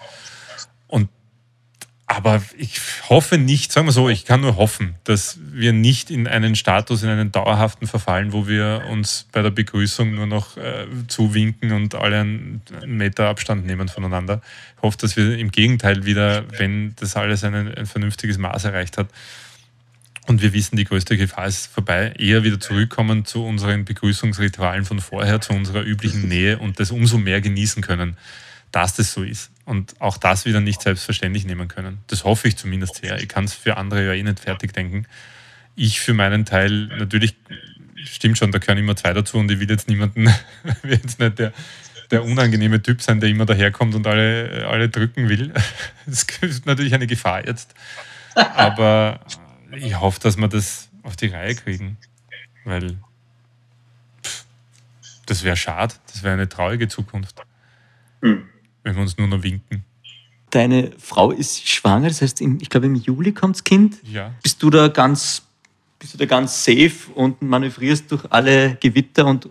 Aber ich hoffe nicht, sagen wir so, ich kann nur hoffen, dass wir nicht in einen Status, in einen dauerhaften verfallen, wo wir uns bei der Begrüßung nur noch äh, zuwinken und alle einen Meter Abstand nehmen voneinander. Ich hoffe, dass wir im Gegenteil wieder, wenn das alles ein, ein vernünftiges Maß erreicht hat und wir wissen, die größte Gefahr ist vorbei, eher wieder zurückkommen zu unseren Begrüßungsritualen von vorher, zu unserer üblichen Nähe und das umso mehr genießen können dass das so ist und auch das wieder nicht selbstverständlich nehmen können. Das hoffe ich zumindest sehr. Ich kann es für andere ja eh nicht fertig denken. Ich für meinen Teil natürlich, stimmt schon, da gehören immer zwei dazu und ich will jetzt niemanden, <laughs> will jetzt nicht der, der unangenehme Typ sein, der immer daherkommt und alle, alle drücken will. <laughs> Das ist natürlich eine Gefahr jetzt. Aber ich hoffe, dass wir das auf die Reihe kriegen, weil pff, das wäre schade, das wäre eine traurige Zukunft. Hm wenn wir uns nur noch winken. Deine Frau ist schwanger, das heißt, ich glaube, im Juli kommt das Kind. Ja. Bist du da ganz, bist du da ganz safe und manövrierst durch alle Gewitter und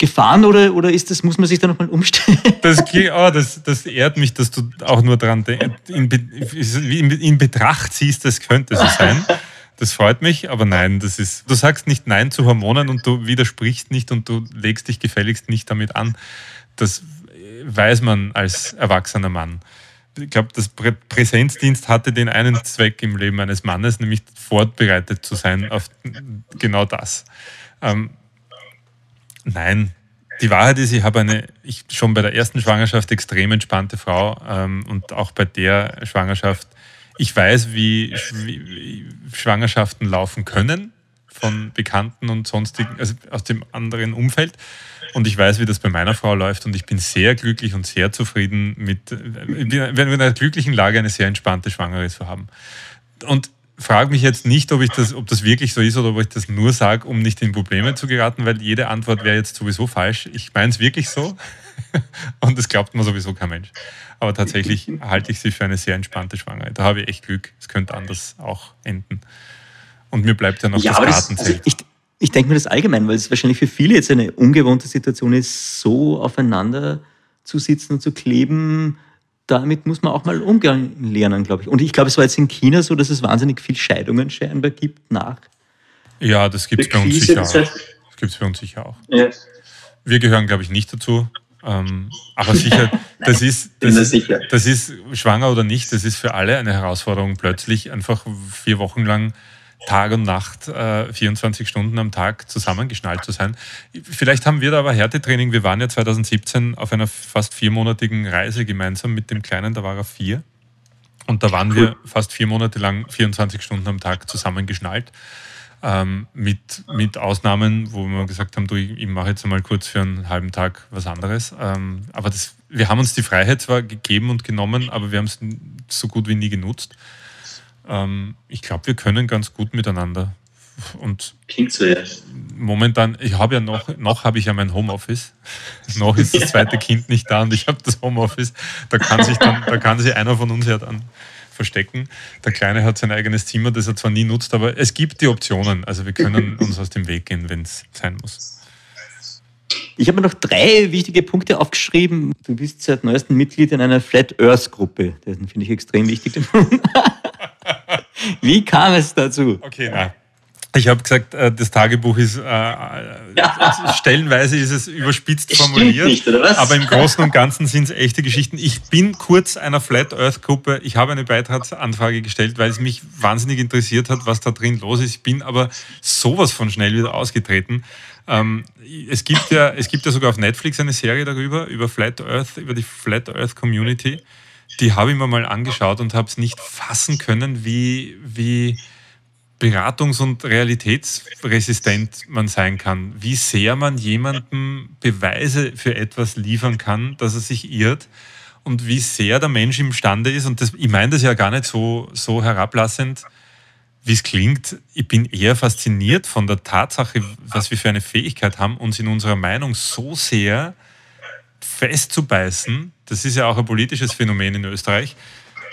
Gefahren oder, oder ist das, muss man sich da nochmal umstellen? <laughs> Das, oh, das, das ehrt mich, dass du auch nur dran in, in, in Betracht ziehst, das könnte so sein. Das freut mich, aber nein, das ist, du sagst nicht Nein zu Hormonen und du widersprichst nicht und du legst dich gefälligst nicht damit an. Das weiß man als erwachsener Mann. Ich glaube, das Prä Präsenzdienst hatte den einen Zweck im Leben eines Mannes, nämlich vorbereitet zu sein auf genau das. Ähm, nein, die Wahrheit ist, ich habe eine, ich schon bei der ersten Schwangerschaft extrem entspannte Frau ähm, und auch bei der Schwangerschaft, ich weiß, wie, wie Schwangerschaften laufen können von Bekannten und sonstigen, also aus dem anderen Umfeld. Und ich weiß, wie das bei meiner Frau läuft und ich bin sehr glücklich und sehr zufrieden mit, wenn wir in einer glücklichen Lage eine sehr entspannte Schwangere zu haben. Und frage mich jetzt nicht, ob, ich das, ob das wirklich so ist oder ob ich das nur sage, um nicht in Probleme zu geraten, weil jede Antwort wäre jetzt sowieso falsch. Ich meine es wirklich so <laughs> und das glaubt mir sowieso kein Mensch. Aber tatsächlich halte ich sie für eine sehr entspannte Schwangere. Da habe ich echt Glück. Es könnte anders auch enden. Und mir bleibt ja noch ja, das Gartenzelt. Also ich denke mir das allgemein, weil es wahrscheinlich für viele jetzt eine ungewohnte Situation ist, so aufeinander zu sitzen und zu kleben. Damit muss man auch mal umgehen lernen, glaube ich. Und ich glaube, es war jetzt in China so, dass es wahnsinnig viel Scheidungen scheinbar gibt nach. Ja, das gibt es bei uns sicher auch. Das gibt es bei uns sicher auch. Ja. Wir gehören, glaube ich, nicht dazu. Ähm, aber sicher, <laughs> das ist, das, ist, das ist schwanger oder nicht, das ist für alle eine Herausforderung, plötzlich einfach vier Wochen lang Tag und Nacht, äh, 24 Stunden am Tag zusammengeschnallt zu sein. Vielleicht haben wir da aber Härtetraining. Wir waren ja 2017 auf einer fast viermonatigen Reise gemeinsam mit dem Kleinen, da war er vier. Und da waren wir fast vier Monate lang 24 Stunden am Tag zusammengeschnallt. Ähm, mit, mit Ausnahmen, wo wir gesagt haben, du, ich, mache jetzt mal kurz für einen halben Tag was anderes. Ähm, aber das, wir haben uns die Freiheit zwar gegeben und genommen, aber wir haben es so gut wie nie genutzt. Ähm, ich glaube, wir können ganz gut miteinander. Und Klingt so, ja. Momentan, ich habe ja noch, noch habe ich ja mein Homeoffice. <laughs> noch ist das zweite <laughs> Kind nicht da und ich habe das Homeoffice. Da kann sich dann, da kann sich einer von uns ja dann verstecken. Der Kleine hat sein eigenes Zimmer, das er zwar nie nutzt, aber es gibt die Optionen. Also wir können <laughs> uns aus dem Weg gehen, wenn es sein muss. Ich habe mir noch drei wichtige Punkte aufgeschrieben. Du bist seit neuestem Mitglied in einer Flat Earth Gruppe. Das finde ich extrem wichtig. Wie kam es dazu? Okay, na. Ich habe gesagt, äh, das Tagebuch ist äh, ja. stellenweise ist es überspitzt formuliert, nicht, aber im Großen und Ganzen sind es echte Geschichten. Ich bin kurz einer Flat Earth Gruppe. Ich habe eine Beitrittsanfrage gestellt, weil es mich wahnsinnig interessiert hat, was da drin los ist. Ich bin aber sowas von schnell wieder ausgetreten. Ähm, es gibt ja, es gibt ja sogar auf Netflix eine Serie darüber über Flat Earth, über die Flat Earth Community. Die habe ich mir mal angeschaut und habe es nicht fassen können, wie, wie beratungs- und realitätsresistent man sein kann. Wie sehr man jemandem Beweise für etwas liefern kann, dass er sich irrt und wie sehr der Mensch imstande ist, und das, ich meine das ja gar nicht so, so herablassend, wie es klingt, ich bin eher fasziniert von der Tatsache, was wir für eine Fähigkeit haben, uns in unserer Meinung so sehr festzubeißen, das ist ja auch ein politisches Phänomen in Österreich,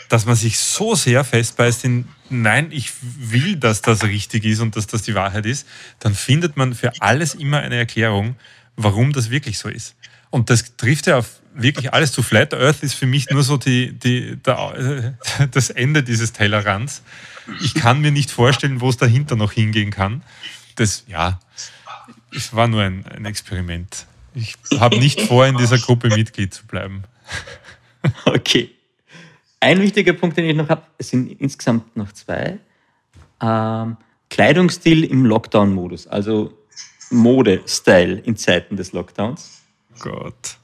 dass man sich so sehr festbeißt in, nein, ich will, dass das richtig ist und dass das die Wahrheit ist, dann findet man für alles immer eine Erklärung, warum das wirklich so ist. Und das trifft ja auf wirklich alles zu. Flat Earth ist für mich nur so die, die, der, <laughs> das Ende dieses Tellerrands. Ich kann mir nicht vorstellen, wo es dahinter noch hingehen kann. Das, ja, es war nur ein, ein Experiment. Ich habe nicht vor, in dieser Gruppe Mitglied zu bleiben. <laughs> Okay. Ein wichtiger Punkt, den ich noch habe, es sind insgesamt noch zwei. Ähm, Kleidungsstil im Lockdown-Modus, also Mode-Style in Zeiten des Lockdowns. Gott.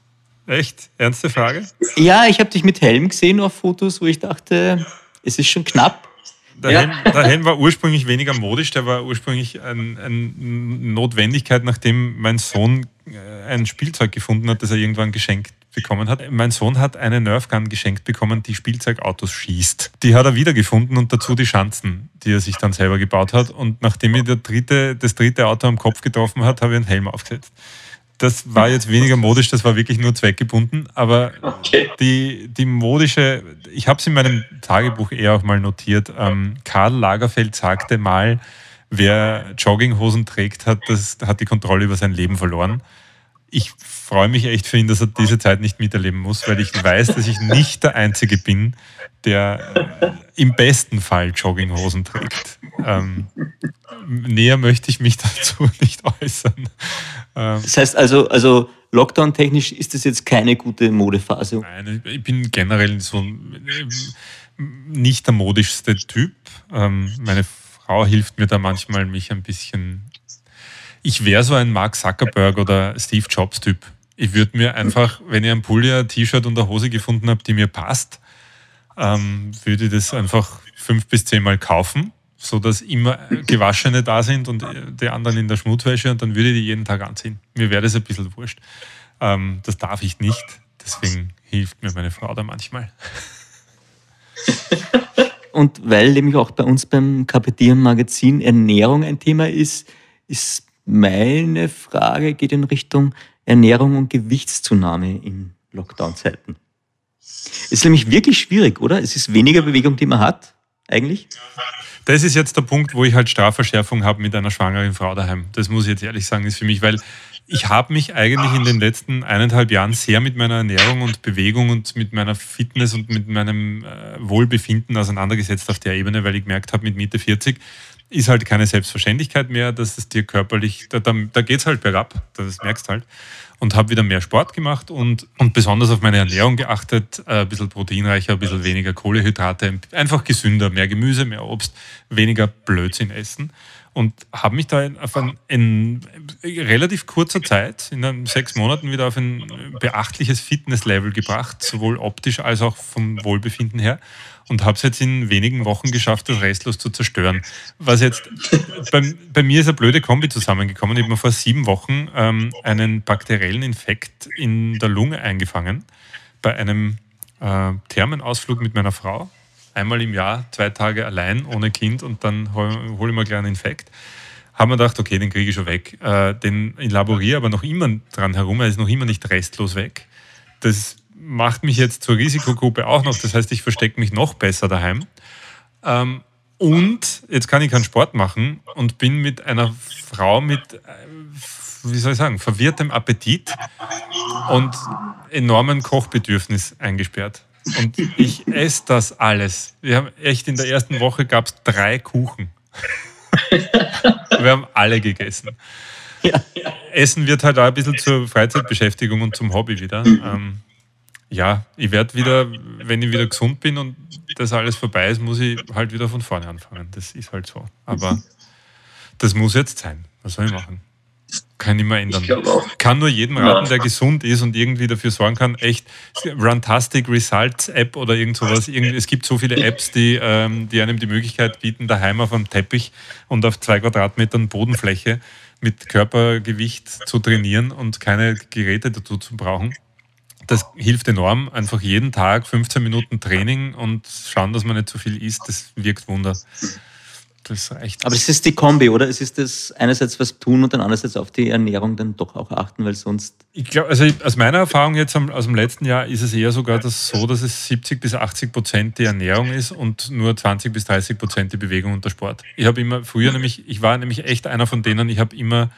Echt? Ernste Frage? Ja, ich habe dich mit Helm gesehen auf Fotos, wo ich dachte, es ist schon knapp. Der, ja. Helm, der Helm war ursprünglich weniger modisch, der war ursprünglich eine ein Notwendigkeit, nachdem mein Sohn ein Spielzeug gefunden hat, das er irgendwann geschenkt bekommen hat. Mein Sohn hat eine Nerfgun geschenkt bekommen, die Spielzeugautos schießt. Die hat er wiedergefunden und dazu die Schanzen, die er sich dann selber gebaut hat. Und nachdem mir der dritte, das dritte Auto am Kopf getroffen hat, habe ich einen Helm aufgesetzt. Das war jetzt weniger modisch, das war wirklich nur zweckgebunden. Aber okay. die, die modische, ich habe es in meinem Tagebuch eher auch mal notiert. Ähm, Karl Lagerfeld sagte mal, wer Jogginghosen trägt, hat, das, hat die Kontrolle über sein Leben verloren ich freue mich echt für ihn, dass er diese Zeit nicht miterleben muss, weil ich weiß, dass ich nicht der Einzige bin, der im besten Fall Jogginghosen trägt. Ähm, näher möchte ich mich <laughs> dazu nicht äußern. Ähm, das heißt also, also Lockdown-technisch ist das jetzt keine gute Modephase? Nein, ich bin generell so nicht der modischste Typ. Ähm, meine Frau hilft mir da manchmal, mich ein bisschen ich wäre so ein Mark Zuckerberg oder Steve Jobs Typ. Ich würde mir einfach, wenn ich ein Pulli, ein T-Shirt und eine Hose gefunden habe, die mir passt, ähm, würde ich das einfach fünf bis zehnmal kaufen, sodass immer Gewaschene da sind und die anderen in der Schmutwäsche und dann würde ich die jeden Tag anziehen. Mir wäre das ein bisschen wurscht. Ähm, das darf ich nicht, deswegen hilft mir meine Frau da manchmal. <laughs> Und weil nämlich auch bei uns beim Kapitieren Magazin Ernährung ein Thema ist, ist meine Frage geht in Richtung Ernährung und Gewichtszunahme in Lockdown-Zeiten. Ist nämlich wirklich schwierig, oder? Es ist weniger Bewegung, die man hat, eigentlich. Das ist jetzt der Punkt, wo ich halt Strafverschärfung habe mit einer schwangeren Frau daheim. Das muss ich jetzt ehrlich sagen, ist für mich, weil ich habe mich eigentlich in den letzten eineinhalb Jahren sehr mit meiner Ernährung und Bewegung und mit meiner Fitness und mit meinem äh, Wohlbefinden auseinandergesetzt auf der Ebene, weil ich gemerkt habe, mit Mitte 40 ist halt keine Selbstverständlichkeit mehr, dass es dir körperlich, da, da, da geht es halt bergab, das merkst halt. Und habe wieder mehr Sport gemacht und, und besonders auf meine Ernährung geachtet, äh, ein bisschen proteinreicher, ein bisschen weniger Kohlehydrate, einfach gesünder, mehr Gemüse, mehr Obst, weniger Blödsinn essen und habe mich da auf ein, in relativ kurzer Zeit, in sechs Monaten, wieder auf ein beachtliches Fitnesslevel gebracht, sowohl optisch als auch vom Wohlbefinden her. Und habe es jetzt in wenigen Wochen geschafft, das restlos zu zerstören. Was jetzt, bei, bei mir ist eine blöde Kombi zusammengekommen. Ich habe mir vor sieben Wochen ähm, einen bakteriellen Infekt in der Lunge eingefangen, bei einem äh, Thermenausflug mit meiner Frau einmal im Jahr, zwei Tage allein, ohne Kind und dann hole hol ich mir gleich einen Infekt. Haben wir gedacht, okay, den kriege ich schon weg. Äh, den elaboriere aber noch immer dran herum, er ist noch immer nicht restlos weg. Das macht mich jetzt zur Risikogruppe auch noch, das heißt, ich verstecke mich noch besser daheim. Ähm, und jetzt kann ich keinen Sport machen und bin mit einer Frau mit, äh, wie soll ich sagen, verwirrtem Appetit und enormen Kochbedürfnis eingesperrt. Und ich esse das alles. Wir haben echt in der ersten Woche gab es drei Kuchen. <laughs> Wir haben alle gegessen. Ja. Essen wird halt auch ein bisschen zur Freizeitbeschäftigung und zum Hobby wieder. Ähm, ja, ich werde wieder, wenn ich wieder gesund bin und das alles vorbei ist, muss ich halt wieder von vorne anfangen. Das ist halt so. Aber das muss jetzt sein. Was soll ich machen? Kann ich mehr ändern. Ich kann nur jedem raten, der gesund ist und irgendwie dafür sorgen kann, echt Runtastic Results App oder irgend sowas. Es gibt so viele Apps, die, ähm, die einem die Möglichkeit bieten, daheim auf einem Teppich und auf zwei Quadratmetern Bodenfläche mit Körpergewicht zu trainieren und keine Geräte dazu zu brauchen. Das hilft enorm. Einfach jeden Tag 15 Minuten Training und schauen, dass man nicht zu viel isst. Das wirkt Wunder. Das reicht. Aber es ist die Kombi, oder? Es ist das einerseits was tun und dann andererseits auf die Ernährung dann doch auch achten, weil sonst. Ich glaube, also aus meiner Erfahrung jetzt aus dem letzten Jahr ist es eher sogar das so, dass es 70 bis 80 Prozent die Ernährung ist und nur 20 bis 30 Prozent die Bewegung und der Sport. Ich habe immer früher nämlich, ich war nämlich echt einer von denen, ich habe immer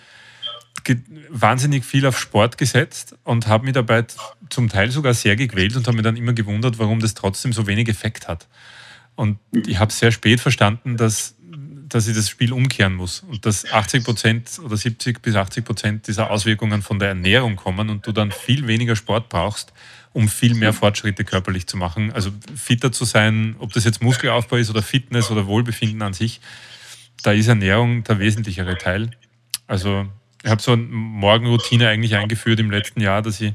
wahnsinnig viel auf Sport gesetzt und habe mich dabei zum Teil sogar sehr gequält und habe mich dann immer gewundert, warum das trotzdem so wenig Effekt hat. Und ich habe sehr spät verstanden, dass, dass ich das Spiel umkehren muss und dass 80 Prozent oder 70 bis 80 Prozent dieser Auswirkungen von der Ernährung kommen und du dann viel weniger Sport brauchst, um viel mehr Fortschritte körperlich zu machen. Also fitter zu sein, ob das jetzt Muskelaufbau ist oder Fitness oder Wohlbefinden an sich, da ist Ernährung der wesentlichere Teil. Also ich habe so eine Morgenroutine eigentlich eingeführt im letzten Jahr, dass ich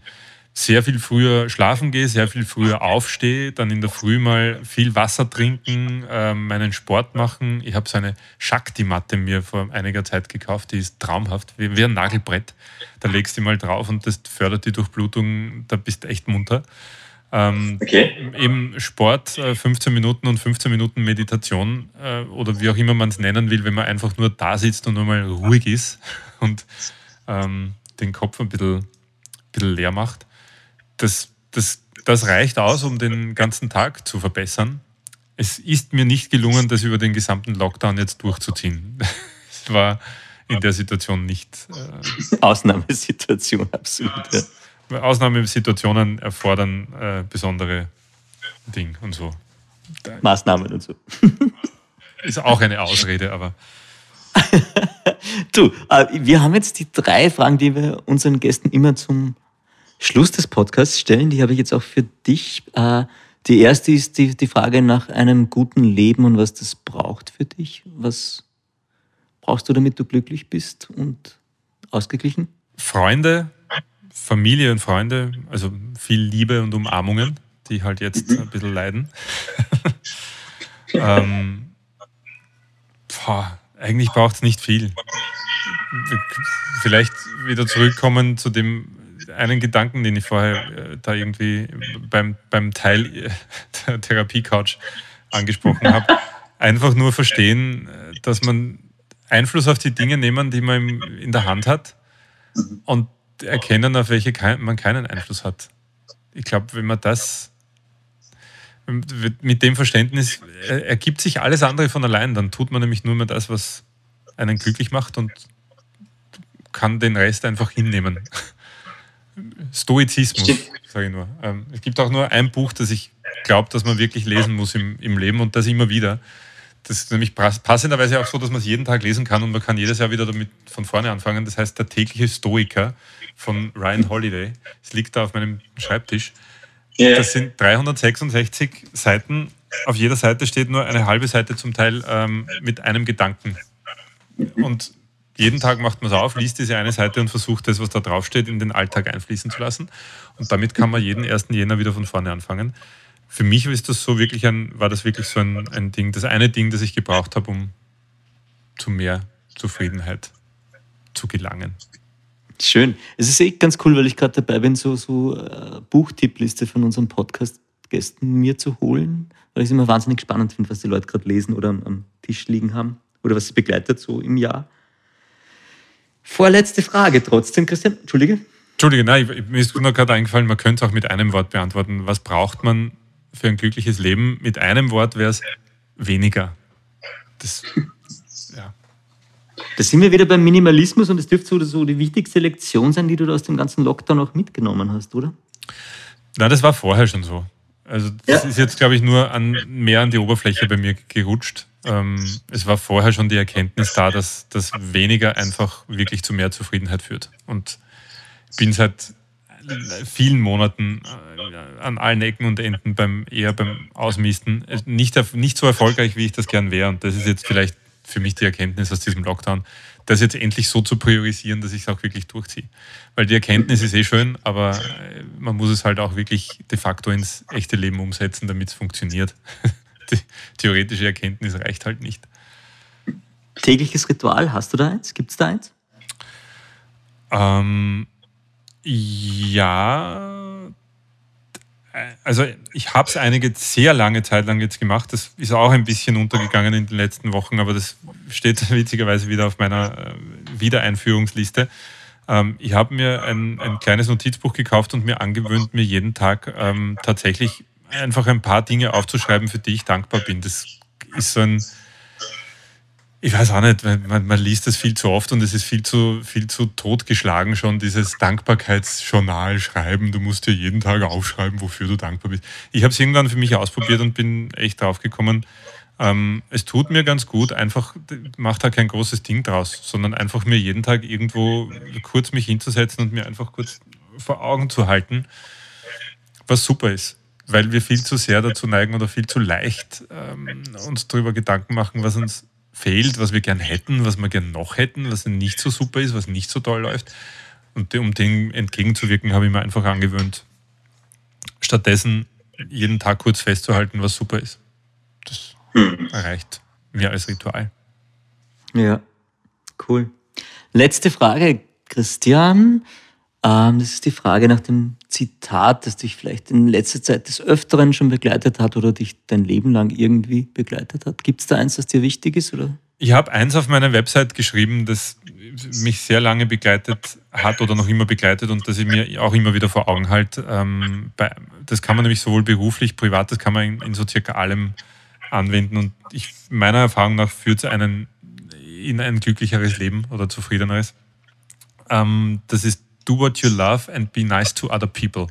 sehr viel früher schlafen gehe, sehr viel früher aufstehe, dann in der Früh mal viel Wasser trinken, äh, meinen Sport machen. Ich habe so eine Shakti-Matte mir vor einiger Zeit gekauft, die ist traumhaft, wie, wie ein Nagelbrett. Da legst du mal drauf und das fördert die Durchblutung, da bist du echt munter. Ähm, okay. Eben Sport, 15 äh, Minuten und 15 Minuten Meditation äh, oder wie auch immer man es nennen will, wenn man einfach nur da sitzt und nur mal ruhig ist und ähm, den Kopf ein bisschen, bisschen leer macht. Das, das, das reicht aus, um den ganzen Tag zu verbessern. Es ist mir nicht gelungen, das über den gesamten Lockdown jetzt durchzuziehen. <laughs> Es war in der Situation nicht. Äh Ausnahmesituation, absolut. Ja. Ausnahmesituationen erfordern äh, besondere Dinge und so. Maßnahmen und so. <laughs> Ist auch eine Ausrede, aber. <laughs> du, äh, wir haben jetzt die drei Fragen, die wir unseren Gästen immer zum Schluss des Podcasts stellen. Die habe ich jetzt auch für dich. Äh, die erste ist die, die Frage nach einem guten Leben und was das braucht für dich. Was brauchst du, damit du glücklich bist und ausgeglichen? Freunde, Familie und Freunde, also viel Liebe und Umarmungen, die halt jetzt ein bisschen leiden. <laughs> ähm, boah, eigentlich braucht es nicht viel. Vielleicht wieder zurückkommen zu dem einen Gedanken, den ich vorher äh, da irgendwie beim, beim Teil äh, der Therapie-Couch angesprochen habe. Einfach nur verstehen, äh, dass man Einfluss auf die Dinge nehmen, die man in der Hand hat und erkennen, auf welche man keinen Einfluss hat. Ich glaube, wenn man das mit dem Verständnis ergibt sich alles andere von allein, dann tut man nämlich nur mehr das, was einen glücklich macht und kann den Rest einfach hinnehmen. Stoizismus, sage ich nur. Ähm, es gibt auch nur ein Buch, das ich glaube, dass man wirklich lesen muss im, im Leben und das immer wieder. Das ist nämlich passenderweise auch so, dass man es jeden Tag lesen kann und man kann jedes Jahr wieder damit von vorne anfangen. Das heißt, der tägliche Stoiker von Ryan Holiday. Es liegt da auf meinem Schreibtisch. Das sind 366 Seiten. Auf jeder Seite steht nur eine halbe Seite zum Teil ähm, mit einem Gedanken. Und jeden Tag macht man es auf, liest diese eine Seite und versucht das, was da draufsteht, in den Alltag einfließen zu lassen. Und damit kann man jeden ersten Jänner wieder von vorne anfangen. Für mich ist das so wirklich ein, war das wirklich so ein, ein Ding, das eine Ding, das ich gebraucht habe, um zu mehr Zufriedenheit zu gelangen. Schön. Es ist echt ganz cool, weil ich gerade dabei bin, so, so äh, Buchtippliste von unseren Podcast-Gästen mir zu holen, weil ich es immer wahnsinnig spannend finde, was die Leute gerade lesen oder am, am Tisch liegen haben oder was sie begleitet so im Jahr. Vorletzte Frage trotzdem, Christian. Entschuldige. Entschuldige, nein, mir ist nur gerade eingefallen, man könnte es auch mit einem Wort beantworten. Was braucht man für ein glückliches Leben? Mit einem Wort wäre es weniger. Das <laughs> da sind wir wieder beim Minimalismus und das dürfte so, so die wichtigste Lektion sein, die du da aus dem ganzen Lockdown auch mitgenommen hast, oder? Na, das war vorher schon so. Also das ja. ist jetzt, glaube ich, nur an, mehr an die Oberfläche bei mir gerutscht. Ähm, es war vorher schon die Erkenntnis da, dass das weniger einfach wirklich zu mehr Zufriedenheit führt. Und bin seit vielen Monaten äh, an allen Ecken und Enden beim eher beim Ausmisten nicht, nicht so erfolgreich, wie ich das gern wäre. Und das ist jetzt vielleicht für mich die Erkenntnis aus diesem Lockdown, das jetzt endlich so zu priorisieren, dass ich es auch wirklich durchziehe. Weil die Erkenntnis ist eh schön, aber äh, man muss es halt auch wirklich de facto ins echte Leben umsetzen, damit es funktioniert. <laughs> Die theoretische Erkenntnis reicht halt nicht. Tägliches Ritual, hast du da eins? Gibt es da eins? Ähm, ja, also ich habe es einige sehr lange Zeit lang jetzt gemacht. Das ist auch ein bisschen untergegangen in den letzten Wochen, aber das steht <laughs> witzigerweise wieder auf meiner äh, Wiedereinführungsliste. Ähm, ich habe mir ein, ein, kleines Notizbuch gekauft und mir angewöhnt, mir jeden Tag ähm, tatsächlich einfach ein paar Dinge aufzuschreiben, für die ich dankbar bin. Das ist so ein ich weiß auch nicht, man, man liest das viel zu oft und es ist viel zu, viel zu totgeschlagen schon, dieses Dankbarkeitsjournal schreiben. Du musst dir jeden Tag aufschreiben, wofür du dankbar bist. Ich habe es irgendwann für mich ausprobiert und bin echt drauf gekommen, ähm, es tut mir ganz gut, einfach macht da kein großes Ding draus, sondern einfach mir jeden Tag irgendwo kurz mich hinzusetzen und mir einfach kurz vor Augen zu halten, was super ist. Weil wir viel zu sehr dazu neigen oder viel zu leicht ähm, uns darüber Gedanken machen, was uns fehlt, was wir gern hätten, was wir gern noch hätten, was nicht so super ist, was nicht so toll läuft. Und um dem entgegenzuwirken, habe ich mir einfach angewöhnt, stattdessen jeden Tag kurz festzuhalten, was super ist. Das hm. erreicht mir als Ritual. Ja, cool. Letzte Frage, Christian. Ähm, das ist die Frage nach dem Zitat, das dich vielleicht in letzter Zeit des Öfteren schon begleitet hat oder dich dein Leben lang irgendwie begleitet hat. Gibt es da eins, das dir wichtig ist? Oder? Ich habe eins auf meiner Website geschrieben, das mich sehr lange begleitet hat oder noch immer begleitet und das ich mir auch immer wieder vor Augen halte. Ähm, das kann man nämlich sowohl beruflich, privat, das kann man in, so circa allem anwenden und ich, meiner Erfahrung nach führt es einen in ein glücklicheres Leben oder zufriedeneres. Ähm, das ist do what you love and be nice to other people.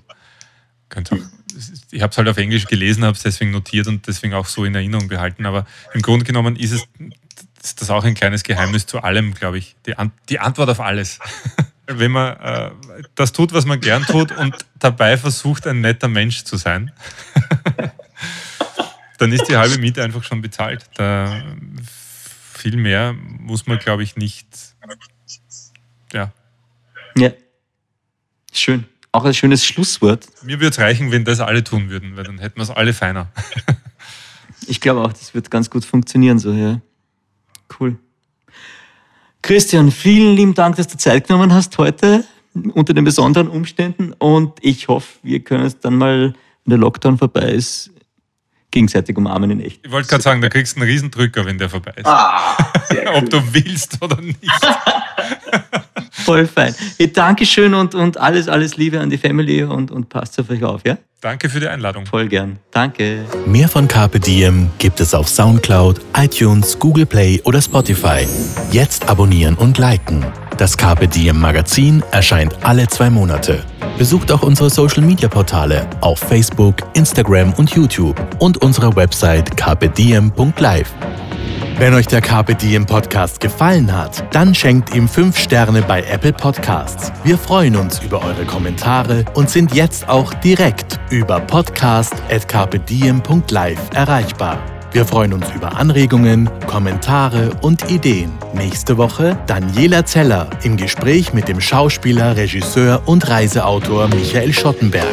Ich habe es halt auf Englisch gelesen, habe es deswegen notiert und deswegen auch so in Erinnerung behalten. Aber im Grunde genommen ist es ist das auch ein kleines Geheimnis zu allem, glaube ich. Die, An die, Antwort auf alles. <laughs> Wenn man äh, das tut, was man gern tut und dabei versucht, ein netter Mensch zu sein, <laughs> dann ist die halbe Miete einfach schon bezahlt. Da viel mehr muss man, glaube ich, nicht. Ja. Ja. Schön. Auch ein schönes Schlusswort. Mir würde es reichen, wenn das alle tun würden, weil dann hätten wir es alle feiner. ich glaube auch, das wird ganz gut funktionieren so, ja. Cool. Christian, vielen lieben Dank, dass du Zeit genommen hast heute unter den besonderen Umständen und ich hoffe, wir können es dann mal, wenn der Lockdown vorbei ist, gegenseitig umarmen in echt. Ich wollte gerade sagen, da kriegst du einen Riesendrücker, wenn der vorbei ist. Ah, <laughs> Ob du willst oder nicht. <laughs> Voll fein. Hey, Dankeschön und, und alles, alles Liebe an die Family und, und passt auf euch auf, ja? Danke für die Einladung. Voll gern. Danke. Mehr von Carpe Diem gibt es auf Soundcloud, iTunes, Google Play oder Spotify. Jetzt abonnieren und liken. Das Carpe Diem Magazin erscheint alle zwei Monate. Besucht auch unsere Social Media Portale auf Facebook, Instagram und YouTube und unsere Website carpediem.live. Wenn euch der Carpe Diem Podcast gefallen hat, dann schenkt ihm 5 Sterne bei Apple Podcasts. Wir freuen uns über eure Kommentare und sind jetzt auch direkt über podcast.carpediem.live erreichbar. Wir freuen uns über Anregungen, Kommentare und Ideen. Nächste Woche Daniela Zeller im Gespräch mit dem Schauspieler, Regisseur und Reiseautor Michael Schottenberg.